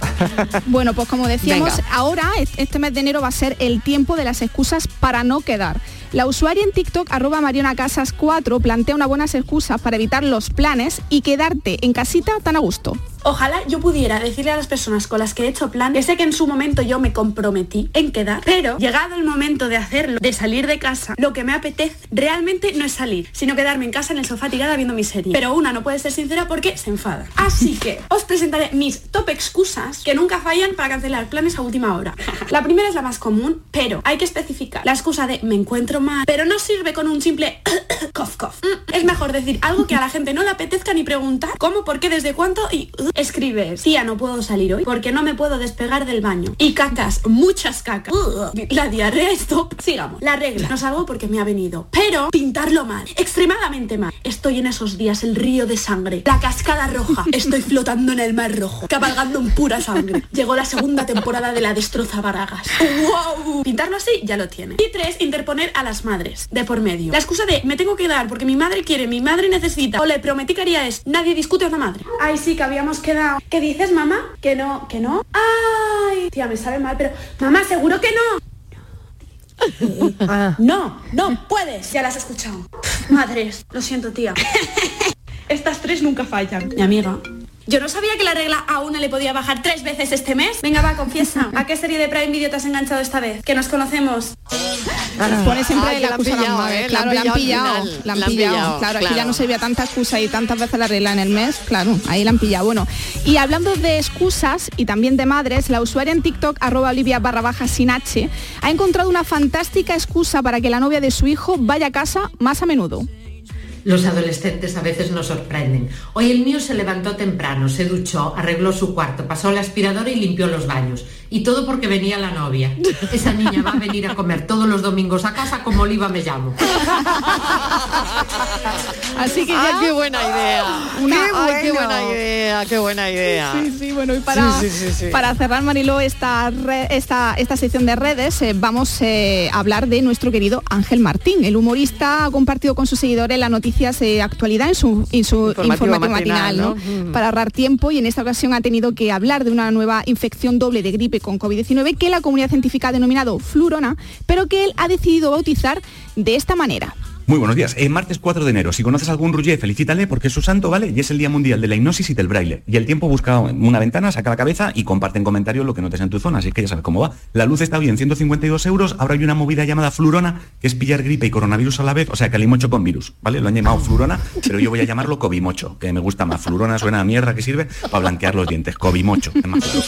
Bueno, pues como decíamos, Venga. ahora es- este mes de enero va a ser el tiempo de las excusas para no quedar. La usuaria en TikTok, arroba Mariona Casas 4, plantea unas buenas excusas para evitar los planes y quedarte en casita tan a gusto. Ojalá yo pudiera decirle a las personas con las que he hecho plan que sé que en su momento yo me comprometí en quedar, pero llegado el momento de hacerlo, de salir de casa, lo que me apetece realmente no es salir, sino quedarme en casa en el sofá tirada viendo mi serie. Pero una no puede ser sincera porque se enfada. Así que os presentaré mis top excusas que nunca fallan para cancelar planes a última hora. La primera es la más común, pero hay que especificar. La excusa de me encuentro mal, pero no sirve con un simple [COUGHS] cough cough. Mm, Es mejor decir algo que a la gente no le apetezca ni preguntar cómo, por qué, desde cuánto y uh, escribes. Tía, no puedo salir hoy porque no me puedo despegar del baño. Y cacas, muchas cacas. La diarrea, stop. Sigamos. La regla. No salgo porque me ha venido. Pero pintarlo mal. Extremadamente mal. Estoy en esos días, el río de sangre. La cascada roja. [LAUGHS] Estoy flotando en el mar rojo. Cabalgando en pura sangre. Llegó la segunda temporada de la destroza Baragas. ¡Wow! Pintarlo así ya lo tiene. Y tres, interponer a las madres. De por medio. La excusa de me tengo que dar porque mi madre quiere, mi madre necesita. O le prometí que haría es nadie discute a una madre. Ay, sí, que habíamos quedado. ¿Qué dices, mamá? Que no, que no. Ay, tía, me sabe mal, pero mamá, seguro que no. No, no puedes. Ya las has escuchado. Madres, lo siento, tía. [LAUGHS] Estas tres nunca fallan. Mi amiga. Yo no sabía que la regla a una le podía bajar tres veces este mes. Venga, va, confiesa. [LAUGHS] ¿A qué serie de Prime Video te has enganchado esta vez? Que nos conocemos. Pone siempre Ah, que la la han pillado. ¿eh? Claro, la han pillado. La han La han pillado. pillado, Claro, que ya no servía tanta excusa y tantas veces la regla en el mes. Claro, ahí la han pillado. Bueno, y hablando de excusas y también de madres, la usuaria en TikTok, arroba olivia barra baja sin H, ha encontrado una fantástica excusa para que la novia de su hijo vaya a casa más a menudo. Los adolescentes a veces nos sorprenden. Hoy el mío se levantó temprano, se duchó, arregló su cuarto, pasó la aspiradora y limpió los baños. Y todo porque venía la novia. Esa niña va a venir a comer todos los domingos a casa como Oliva me llamo. Así que Ah, ya... qué buena idea. Una- Ay, qué buena idea, qué buena idea. Sí, sí, bueno, y para, Sí, sí, sí, sí. para cerrar, Mariló, esta, esta, esta sección de redes, eh, vamos eh, a hablar de nuestro querido Ángel Martín. El humorista ha compartido con sus seguidores las noticias de actualidad en su, en su Informativo informativo, matinal, matinal, ¿no? ¿no? Mm. para ahorrar tiempo y en esta ocasión ha tenido que hablar de una nueva infección doble de gripe con COVID-19 que la comunidad científica ha denominado flurona, pero que él ha decidido bautizar de esta manera. Muy buenos días. Eh, martes 4 de enero. Si conoces algún Rouget, felicítale porque es su santo, ¿vale? Y es el Día Mundial de la Hipnosis y del Braille. Y el tiempo busca una ventana, saca la cabeza y comparte en comentarios lo que notes en tu zona. Así que ya sabes cómo va. La luz está bien, 152 euros. Ahora hay una movida llamada flurona, que es pillar gripe y coronavirus a la vez. O sea, calimocho con virus, ¿vale? Lo han llamado flurona, pero yo voy a llamarlo cobimocho, que me gusta más. Flurona suena a mierda que sirve para blanquear los dientes. Cobimocho. es más claro.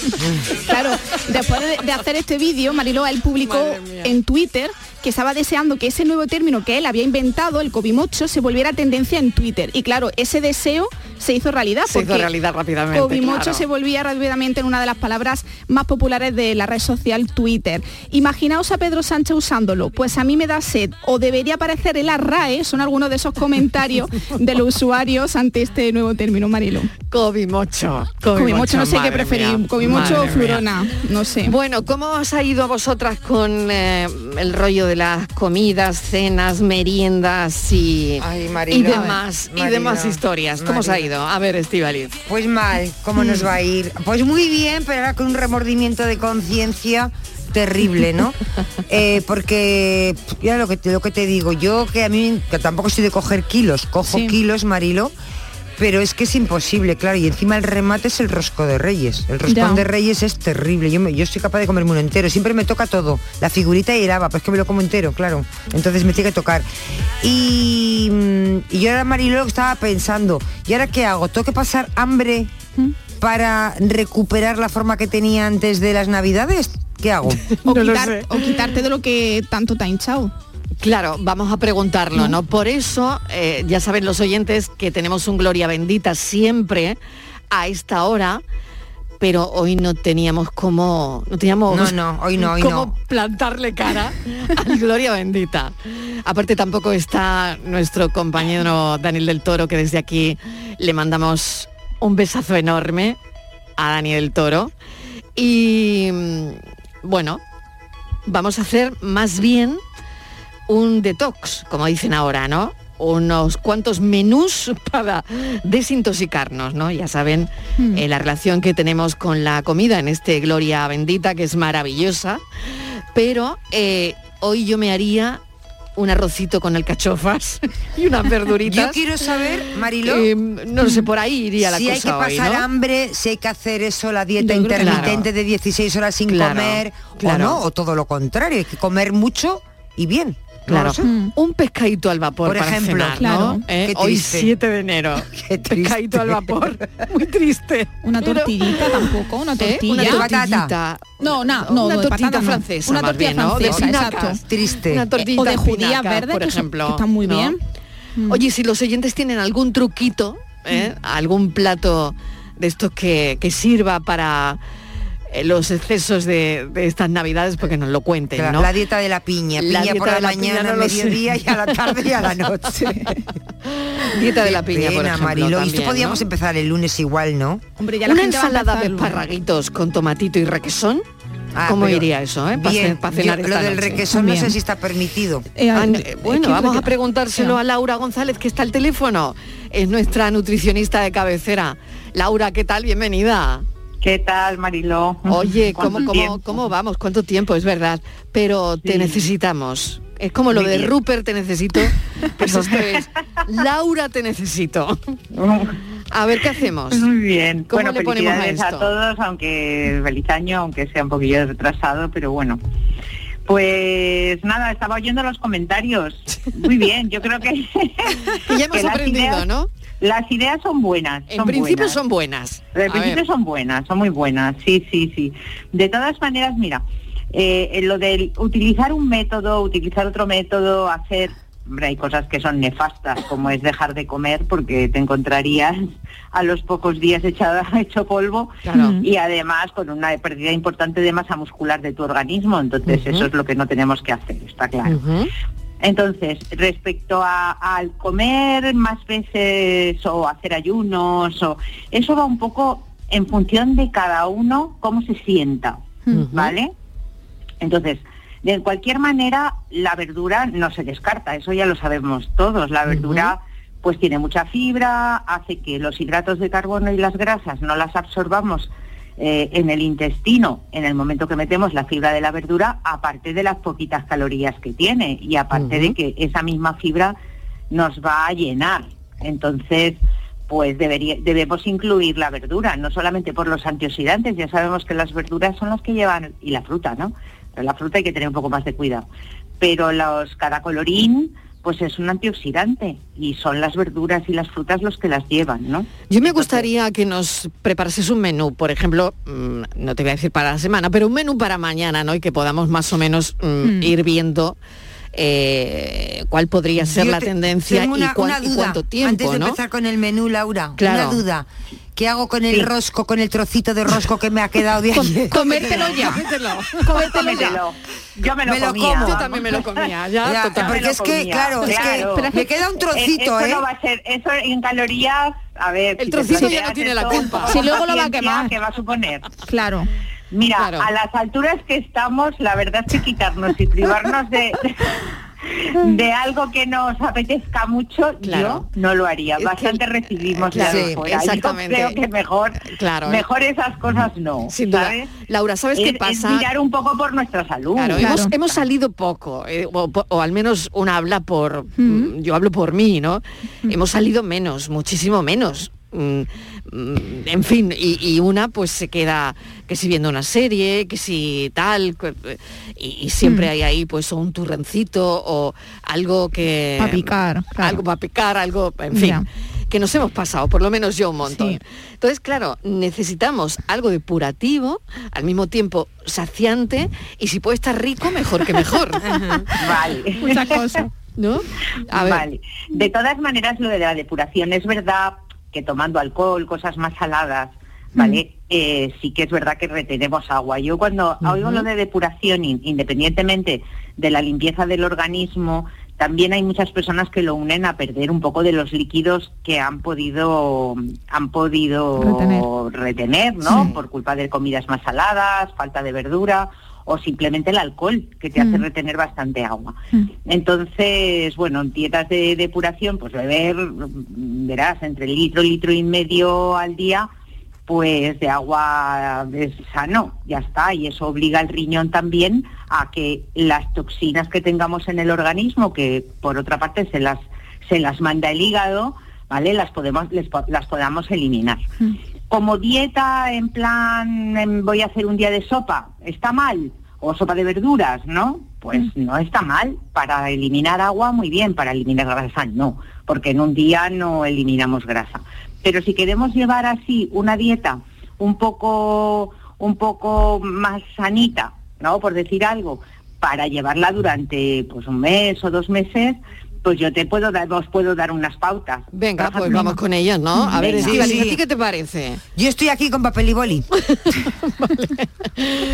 Claro, después de, de hacer este vídeo, Mariló, él publicó en Twitter que estaba deseando que ese nuevo término que él había inventado, el cobimocho, se volviera tendencia en Twitter. Y claro, ese deseo se hizo realidad. Se hizo realidad rápidamente. Cobimocho claro. se volvía rápidamente en una de las palabras más populares de la red social Twitter. Imaginaos a Pedro Sánchez usándolo. Pues a mí me da sed. O debería aparecer en la RAE, son algunos de esos comentarios [LAUGHS] de los usuarios ante este nuevo término, Marilo. Cobimocho. Cobimocho, no sé qué preferir. madre o flurona, no sé. Bueno, ¿cómo os ha ido a vosotras con eh, el rollo de las comidas, cenas, meriendas y, Marilo. y demás y demás historias? ¿Cómo os ha ido? A ver, Estivaliz. Pues mal, ¿cómo nos va a ir? Pues muy bien, pero ahora con un remordimiento de conciencia terrible, ¿no? [LAUGHS] Eh, porque ya lo que, te, lo que te digo, yo que a mí que tampoco soy de coger kilos, cojo Sí. kilos, Marilo, pero es que es imposible, claro, y encima el remate es el rosco de reyes. El roscón Ya. de reyes es terrible, yo, me- yo soy capaz de comerme uno entero, siempre me toca todo, la figurita y el haba, pues que me lo como entero, claro, entonces me tiene que tocar. Y, mm, y yo ahora, Marilo, estaba pensando, ¿y ahora qué hago? ¿Tengo que pasar hambre para recuperar la forma que tenía antes de las navidades? ¿Qué hago? O, [LAUGHS] quitar- o quitarte de lo que tanto te ha hinchado. Claro, vamos a preguntarlo, ¿no? Por eso, eh, ya saben los oyentes que tenemos un Gloria Bendita siempre a esta hora, pero hoy no teníamos como... No teníamos... No, no, hoy no, hoy cómo no. plantarle cara al Gloria Bendita. Aparte tampoco está nuestro compañero Daniel del Toro, que desde aquí le mandamos un besazo enorme a Daniel del Toro. Y mm, bueno, vamos a hacer más bien un detox, como dicen ahora, ¿no? Unos cuantos menús [LAUGHS] para desintoxicarnos, ¿no? Ya saben eh, la relación que tenemos con la comida en este Gloria Bendita, que es maravillosa, pero eh, hoy yo me haría un arrocito con alcachofas [LAUGHS] y unas verduritas. Yo quiero saber, Mariló, Eh, no sé, por ahí iría la si hay que cosa hoy, pasar ¿no? hambre, si hay que hacer eso, la dieta que intermitente claro. de 16 horas sin Claro, comer, claro. o no, o todo lo contrario, hay que comer mucho y bien. No Claro, sé. un pescadito al vapor Por para ejemplo, cenar, claro. ¿no? ¿Eh? Hoy triste. 7 de enero. [LAUGHS] pescadito al vapor. Muy triste. Una Pero- tortillita tampoco, una ¿Eh? tortilla. Una De tortillita. No, no, no, una no. francesa, Una tortilla bien, ¿no? De francesa, espinacas. exacto. Triste. Una tortita o de judías espinacas, verdes, por ejemplo. que están muy ¿no? bien. Mm. Oye, si los oyentes tienen algún truquito, ¿eh? algún plato de estos que, que sirva para eh, los excesos de, de estas navidades, porque nos lo cuenten, La, ¿no? la dieta de la piña, La piña por dieta la de la piña mañana, no mediodía y a la tarde y a la noche. [LAUGHS] Dieta de la piña, por pena, ejemplo, Mariló. y esto podíamos ¿no? empezar el lunes igual, ¿no? Hombre, ya la Una gente va a ensalada de esparraguitos con tomatito y requesón. Ah, ¿Cómo iría eso, eh? Para Bien, cenar yo- esta lo del noche. requesón no sé si está permitido. Eh, Ah, eh, eh, bueno, ¿qué vamos a preguntárselo a Laura González, que está al teléfono. Es nuestra nutricionista de cabecera. Laura, ¿qué tal? Bienvenida. ¿Qué tal, Mariló? Oye, ¿cómo, ¿Cuánto cómo, cómo vamos? ¿Cuánto tiempo? Es verdad. Pero te Sí. necesitamos. Es como lo Muy de bien. Rupert te necesito. [LAUGHS] Pues esto es Laura te necesito. A ver qué hacemos. Muy bien. ¿Cómo bueno, le ponemos a felicidades a, esto? todos, aunque feliz año, aunque sea un poquillo retrasado, pero bueno. Pues nada, estaba oyendo los comentarios. [LAUGHS] Muy bien, yo creo que, Que ya [LAUGHS] hemos que aprendido, ideas- ¿no? Las ideas son buenas. En son principio buenas. son buenas. En principio ver. son buenas, son muy buenas, sí, sí, sí. De todas maneras, mira, eh, en lo de utilizar un método, utilizar otro método, hacer, hombre, hay cosas que son nefastas, como es dejar de comer, porque te encontrarías a los pocos días echada, [LAUGHS] hecho polvo Claro. y además con una pérdida importante de masa muscular de tu organismo, entonces eso es lo que no tenemos que hacer, está claro. Entonces, respecto a- al comer más veces o hacer ayunos, o eso va un poco en función de cada uno cómo se sienta. ¿vale? Entonces, de cualquier manera, la verdura no se descarta, eso ya lo sabemos todos. La verdura pues tiene mucha fibra, hace que los hidratos de carbono y las grasas no las absorbamos eh, en el intestino en el momento que metemos la fibra de la verdura, aparte de las poquitas calorías que tiene y aparte de que esa misma fibra nos va a llenar. Entonces, pues debería, debemos incluir la verdura, no solamente por los antioxidantes, ya sabemos que las verduras son las que llevan, y la fruta, ¿no? Pero la fruta hay que tener un poco más de cuidado. Pero los catacolorín, pues es un antioxidante y son las verduras y las frutas los que las llevan, ¿no? Yo me gustaría que nos preparases un menú, por ejemplo, mm, no te voy a decir para la semana, pero un menú para mañana, ¿no? Y que podamos más o menos mm, ir viendo eh, cuál podría ser Yo la te- tendencia y, una- cuán- una y duda, cuánto tiempo, Antes de ¿no? empezar con el menú, Laura, Claro. una duda. ¿Qué hago con el Sí. rosco, con el trocito de rosco que me ha quedado de [LAUGHS] ayer? comértelo ya. Cómetelo. Yo me lo, Me lo comía. como. Yo también me lo comía, ya, Ya, total. porque es que, comía, claro, es claro. que me queda un trocito, eso ¿eh? no va a ser, eso en calorías, a ver. El si trocito ya no tiene la culpa. Si luego lo va a quemar. ¿Qué va a suponer? Claro. Mira, Claro. a las alturas que estamos, la verdad es que quitarnos y privarnos de, [LAUGHS] de algo que nos apetezca mucho, Claro. yo no lo haría. Es Bastante recibimos ya claro, de sí, fuera. exactamente. Yo creo que mejor, Claro. mejor esas cosas no. Sin duda. ¿sabes? Laura, ¿sabes Es- qué es pasa? mirar un poco por nuestra salud. Claro. Hemos, hemos salido poco, eh, o, al menos una habla por, mm, yo hablo por mí, ¿no? Hemos salido menos, muchísimo menos. Mm, mm, en fin, y, y una pues se queda que si viendo una serie, que si tal, y, y siempre hay ahí pues un turrencito o algo que... Pa' picar, claro. Algo para picar, algo, en fin. Que nos hemos pasado, por lo menos yo un montón. Sí. Entonces, claro, necesitamos algo depurativo, al mismo tiempo saciante, y si puede estar rico, mejor que mejor. [LAUGHS] Vale. Muchas cosas. ¿No? A ver. Vale. De todas maneras, lo de la depuración es verdad que tomando alcohol, cosas más saladas, ¿vale? Eh, sí que es verdad que retenemos agua. Yo cuando oigo lo de depuración, in- independientemente de la limpieza del organismo, también hay muchas personas que lo unen a perder un poco de los líquidos que han podido han podido Retener. retener, ¿no? Sí. Por culpa de comidas más saladas, falta de verdura o simplemente el alcohol, que te hace Mm. retener bastante agua. Mm. Entonces, bueno, en dietas de depuración, pues beber, mm, verás, entre litro, litro y medio al día, pues de agua es sano, ya está, y eso obliga al riñón también a que las toxinas que tengamos en el organismo, que por otra parte se las, se las manda el hígado, ¿vale? Las podemos, les las podamos eliminar. Como dieta, en plan, em, voy a hacer un día de sopa, ¿está mal? O sopa de verduras, ¿no? Pues no está mal. Para eliminar agua, muy bien. Para eliminar grasa, no. Porque en un día no eliminamos grasa. Pero si queremos llevar así una dieta un poco, un poco más sanita, ¿no? Por decir algo, para llevarla durante pues un mes o dos meses, pues yo te puedo dar, os puedo dar unas pautas. Venga, pues vamos con ellas, ¿no? A ver. Estíbaliz, Sí, ¿a ti qué te parece? Yo estoy aquí con papel y boli. [LAUGHS]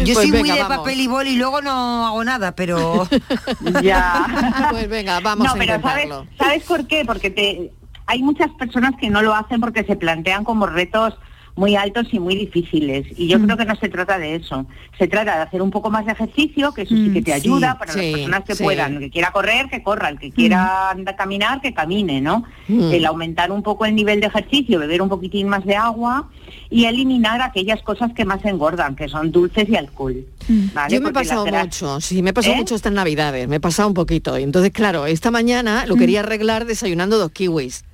Yo Pues soy muy de vamos. papel y boli y luego no hago nada, pero... [LAUGHS] Ya. [LAUGHS] Pues venga, vamos no, a pero ¿sabes, intentarlo. ¿sabes por qué? Porque te, hay muchas personas que no lo hacen porque se plantean como retos muy altos y muy difíciles. Y yo creo que no se trata de eso. Se trata de hacer un poco más de ejercicio, que eso sí que te Mm, ayuda sí, para sí, las personas que sí. puedan. El que quiera correr, que corra. El que quiera andar, caminar, que camine, ¿no? Mm. El aumentar un poco el nivel de ejercicio, beber un poquitín más de agua y eliminar aquellas cosas que más engordan, que son dulces y alcohol. ¿vale? Yo me he pasado mucho, sí, me he pasado ¿Eh? mucho estas navidades, me he pasado un poquito. Y entonces, claro, esta mañana lo quería arreglar desayunando dos kiwis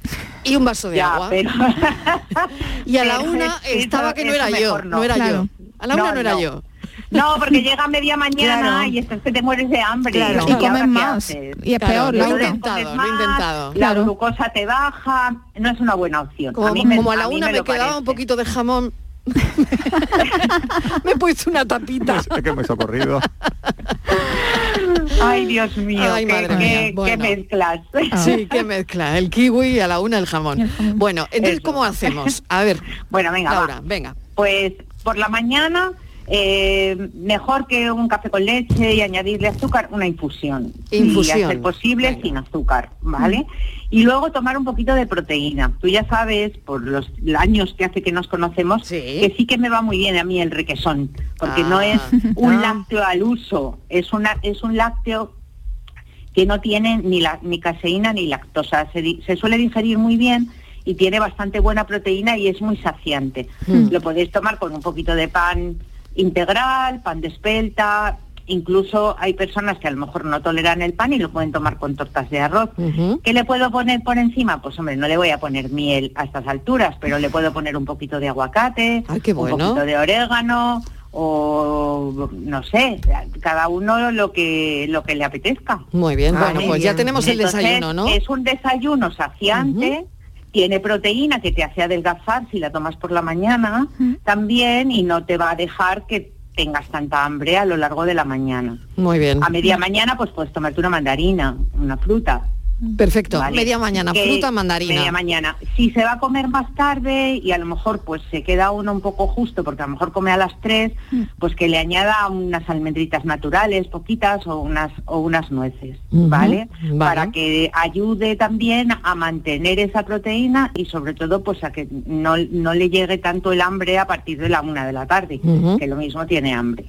y un vaso de Ya, agua. pero- [LAUGHS] y a la una estaba que no era yo, no, era Claro. yo. A la una no, No, era no. yo. No, porque llega media [LAUGHS] mañana Claro. y estás que te mueres de hambre. Claro. Y comes qué más. Y es Claro, peor, lo he Entonces intentado, lo he intentado. La Claro. glucosa te baja, no es una buena opción. Como, a, mí me- como a la mí una me, quedaba parece. un poquito de jamón. [LAUGHS] me he puesto una tapita. Es que me he socorrido. Ay, Dios mío, Ay, qué, madre qué- mía. qué Bueno. mezclas. Sí, qué mezcla. El kiwi y a la una el jamón. Bueno, entonces, Eso. ¿cómo hacemos? A ver, Bueno, venga, va. Laura, venga. Pues por la mañana, eh, mejor que un café con leche y añadirle azúcar, una infusión. Infusión. Y hacer posible sin azúcar, ¿vale? Y luego tomar un poquito de proteína. Tú ya sabes, por los años que hace que nos conocemos, Sí. que sí que me va muy bien a mí el requesón, porque Ah. no es un Ah. lácteo al uso, es, una, es un lácteo que no tiene ni, la, ni caseína ni lactosa. Se, di- se suele digerir muy bien y tiene bastante buena proteína y es muy saciante. Mm. Lo podéis tomar con un poquito de pan integral, pan de espelta, incluso hay personas que a lo mejor no toleran el pan y lo pueden tomar con tortas de arroz. ¿Qué le puedo poner por encima? Pues hombre, no le voy a poner miel a estas alturas, pero le puedo poner un poquito de aguacate, qué un bueno. poquito de orégano o no sé, cada uno lo que lo que le apetezca. Muy bien, bueno, Vale. pues ya tenemos el Entonces, desayuno, ¿no? Es un desayuno saciante. Tiene proteína que te hace adelgazar si la tomas por la mañana también y no te va a dejar que tengas tanta hambre a lo largo de la mañana. Muy bien. A media mañana pues puedes tomarte una mandarina, una fruta. Perfecto. ¿vale? Media mañana, Que- fruta, mandarina. Media mañana. Si se va a comer más tarde y a lo mejor pues se queda uno un poco justo porque a lo mejor come a las 3, pues que le añada unas almendritas naturales, poquitas o unas o unas nueces, ¿vale? vale. Para que ayude también a mantener esa proteína y sobre todo pues a que no, no le llegue tanto el hambre a partir de la una de la tarde, que lo mismo tiene hambre.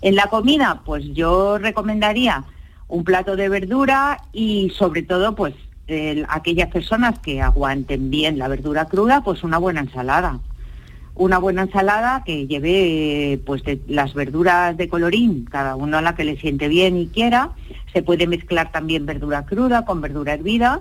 En la comida, pues yo recomendaría un plato de verdura y sobre todo, pues el- aquellas personas que aguanten bien la verdura cruda, pues una buena ensalada. Una buena ensalada que lleve pues de- las verduras de colorín, cada uno a la que le siente bien y quiera. Se puede mezclar también verdura cruda con verdura hervida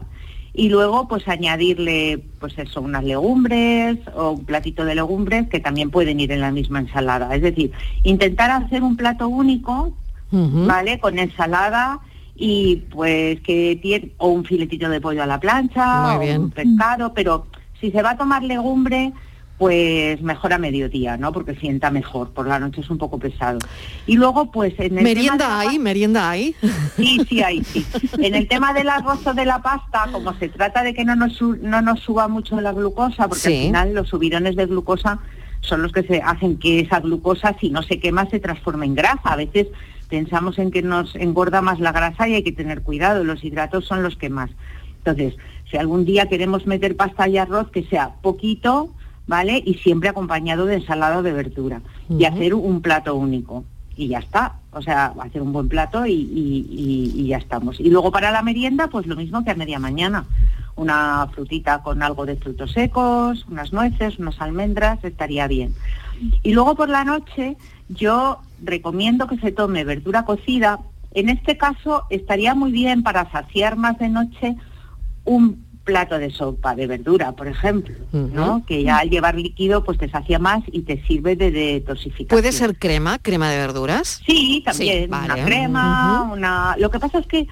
y luego pues añadirle pues eso, unas legumbres o un platito de legumbres que también pueden ir en la misma ensalada. Es decir, intentar hacer un plato único ¿vale? Con ensalada y pues que tiene, o un filetito de pollo a la plancha, Muy o bien. un pescado, pero si se va a tomar legumbre, pues mejor a mediodía, ¿no? Porque sienta mejor, por la noche es un poco pesado. Y luego, pues en el tema Merienda hay, merienda hay. Sí, sí, hay, sí. En el tema del arroz o de la pasta, como se trata de que no nos, su- no nos suba mucho la glucosa, porque Sí. al final los subirones de glucosa son los que se hacen que esa glucosa, si no se quema, se transforme en grasa. A veces pensamos en que nos engorda más la grasa y hay que tener cuidado, los hidratos son los que más. Entonces, si algún día queremos meter pasta y arroz, que sea poquito, ¿vale? Y siempre acompañado de ensalada o de verdura. Y hacer un plato único. Y ya está. O sea, hacer un buen plato y, y- y- y ya estamos. Y luego para la merienda, pues lo mismo que a media mañana. Una frutita con algo de frutos secos, unas nueces, unas almendras, estaría bien. Y luego por la noche yo recomiendo que se tome verdura cocida. En este caso estaría muy bien para saciar más de noche un plato de sopa de verdura, por ejemplo, ¿no? Que ya al llevar líquido pues te sacia más y te sirve de detoxificación. ¿Puede ser crema, crema de verduras? Sí, también Sí, vale. una crema, una. Lo que pasa es que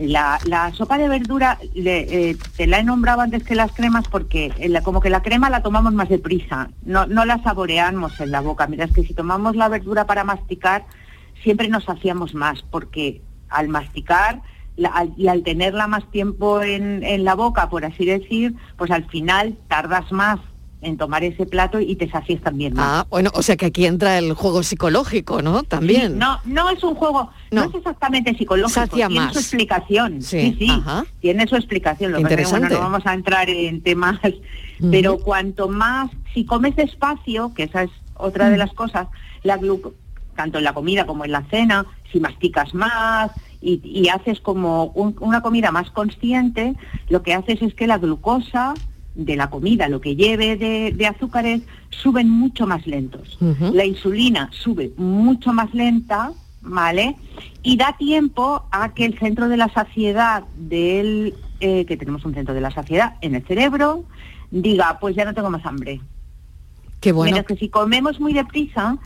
la, la sopa de verdura eh, te la he nombrado antes que las cremas porque la- como que la crema la tomamos más deprisa, no, no la saboreamos en la boca. Mira, es que si tomamos la verdura para masticar, siempre nos hacíamos más porque al masticar y al tenerla más tiempo en, en la boca, por así decir, pues al final tardas más en tomar ese plato y te sacias también más. Ah, bueno, o sea que aquí entra el juego psicológico, ¿no? También. Sí, no, no es un juego, no, es exactamente psicológico, Sacia tiene más. su explicación. Sí, Sí, sí, ajá. tiene su explicación. Lo es que, bueno, Interesante. no vamos a entrar en temas, pero cuanto más, si comes despacio, que esa es otra de las cosas, la glu- tanto en la comida como en la cena, si masticas más y, y haces como un- una comida más consciente, lo que haces es que la glucosa de la comida, lo que lleve de, de azúcares, suben mucho más lentos. La insulina sube mucho más lenta, ¿vale? Y da tiempo a que el centro de la saciedad del, eh, que tenemos un centro de la saciedad en el cerebro, diga, pues ya no tengo más hambre. Qué bueno. Mientras que si comemos muy deprisa,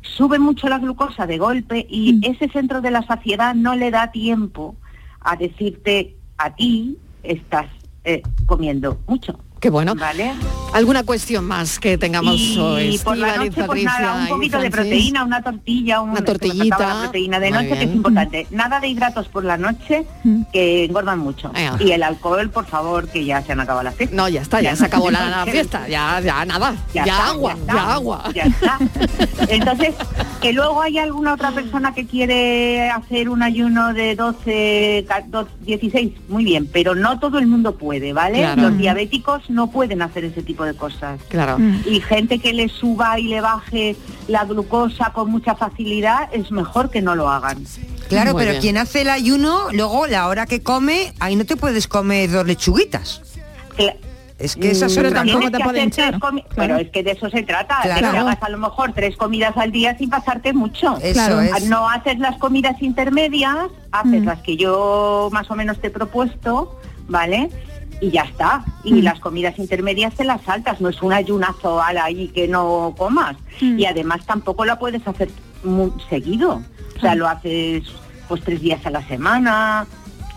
sube mucho la glucosa de golpe y ese centro de la saciedad no le da tiempo a decirte a ti estás eh, comiendo mucho. Qué bueno. ¿Vale? ¿Alguna cuestión más que tengamos hoy? Y por la noche, pues nada, Patricia un poquito de proteína, una tortilla, un, Una tortillita. la proteína de noche, que es importante. Nada de hidratos por la noche, que engordan mucho. Y el alcohol, por favor, que ya se han acabado las fiestas. No, ya está, ya se acabó la, la [LAUGHS] fiesta, ya, ya nada, ya, está, agua, ya, está, agua. Ya está. Entonces, que luego hay alguna otra persona que quiere hacer un ayuno de 12, ca- do- 16, muy bien, pero no todo el mundo puede, ¿vale? Claro. Los diabéticos no pueden hacer ese tipo de cosas. Claro. Y gente que le suba y le baje la glucosa con mucha facilidad, es mejor que no lo hagan. Claro, Muy pero bien. quien hace el ayuno, luego la hora que come, ahí no te puedes comer dos lechuguitas. Cla- Es que esa es Pero otra, ¿no? tienes que hacer tres comi- Pero es que de eso se trata, de que hagas a lo mejor tres comidas al día sin pasarte mucho. Eso Claro. es. No haces las comidas intermedias, haces Mm. las que yo más o menos te he propuesto, ¿vale? Y ya está. Y Mm. las comidas intermedias te las saltas, no es un ayunazo al ahí que no comas. Mm. Y además tampoco la puedes hacer muy seguido. O Mm. sea, lo haces pues tres días a la semana.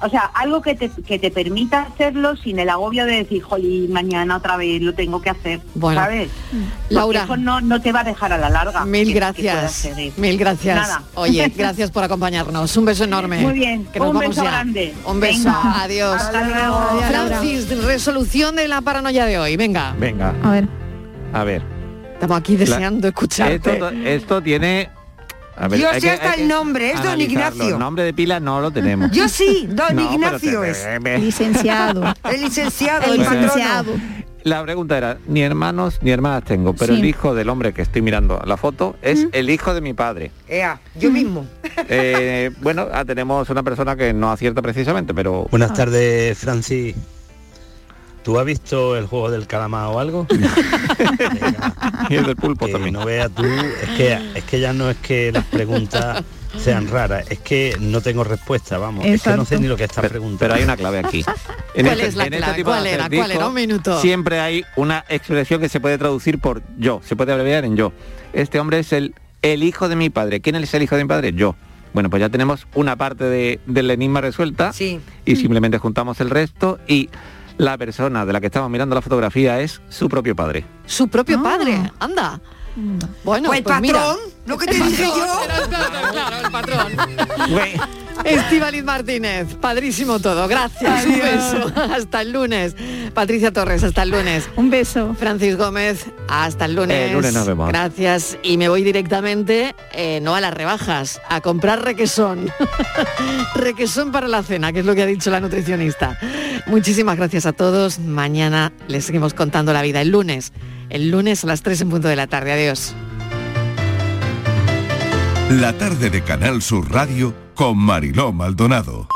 O sea, algo que te, que te permita hacerlo sin el agobio de decir, jolín, mañana otra vez lo tengo que hacer, Bueno. ¿sabes? Porque Laura. eso no, no te va a dejar a la larga. Mil que- gracias. Mil gracias. Nada. Oye, [LAUGHS] gracias por acompañarnos. Un beso enorme. Muy bien. Que nos Un vamos beso ya. grande. Un beso. Venga. Adiós. Hasta luego. Adiós. Francis, resolución de la paranoia de hoy. Venga. Venga. A ver. A ver. Estamos aquí deseando escucharte. Esto, esto tiene... A Yo sé hasta el nombre, es don. Ignacio. Nombre de pila no lo tenemos. Yo sí, [LAUGHS] don No, Ignacio te- es. Licenciado. [LAUGHS] El licenciado, El el, licenciado. La pregunta era, ni hermanos ni hermanas tengo, pero Sí. el hijo del hombre que estoy mirando la foto es el hijo de mi padre. Ea, yo mismo. [LAUGHS] Eh, bueno, ah, tenemos una persona que no acierta precisamente, pero... Buenas tardes, Francis. ¿Tú has visto el juego del calamar o algo? [LAUGHS] y el del pulpo que también. No veas tú, es que, es que ya no es que las preguntas sean raras, es que no tengo respuesta, vamos. Es que no sé ni lo que estás preguntando. Pero hay una clave aquí. [LAUGHS] ¿Cuál es la clave? tipo de ¿Cuál era? ¿Cuál era? Un minuto. Siempre hay una expresión que se puede traducir por yo, se puede abreviar en yo. Este hombre es el, el hijo de mi padre. ¿Quién es el hijo de mi padre? Yo. Bueno, pues ya tenemos una parte de- del enigma resuelta y simplemente juntamos el resto y la persona de la que estamos mirando la fotografía es su propio padre. Su propio padre. Anda. Bueno, Pues mira. patrón, lo que te dije yo. claro, el patrón. Estivaliz Martínez, padrísimo todo. Gracias, un beso. Hasta el lunes. Patricia Torres, hasta el lunes. Un beso. Francis Gómez, hasta el lunes. El lunes nos vemos. Gracias. Y me voy directamente, eh, no a las rebajas, a comprar requesón. [LAUGHS] requesón para la cena, que es lo que ha dicho la nutricionista. Muchísimas gracias a todos. Mañana les seguimos contando la vida. El lunes. El lunes a las 3 en punto de la tarde. Adiós. La tarde de Canal Sur Radio con Mariló Maldonado.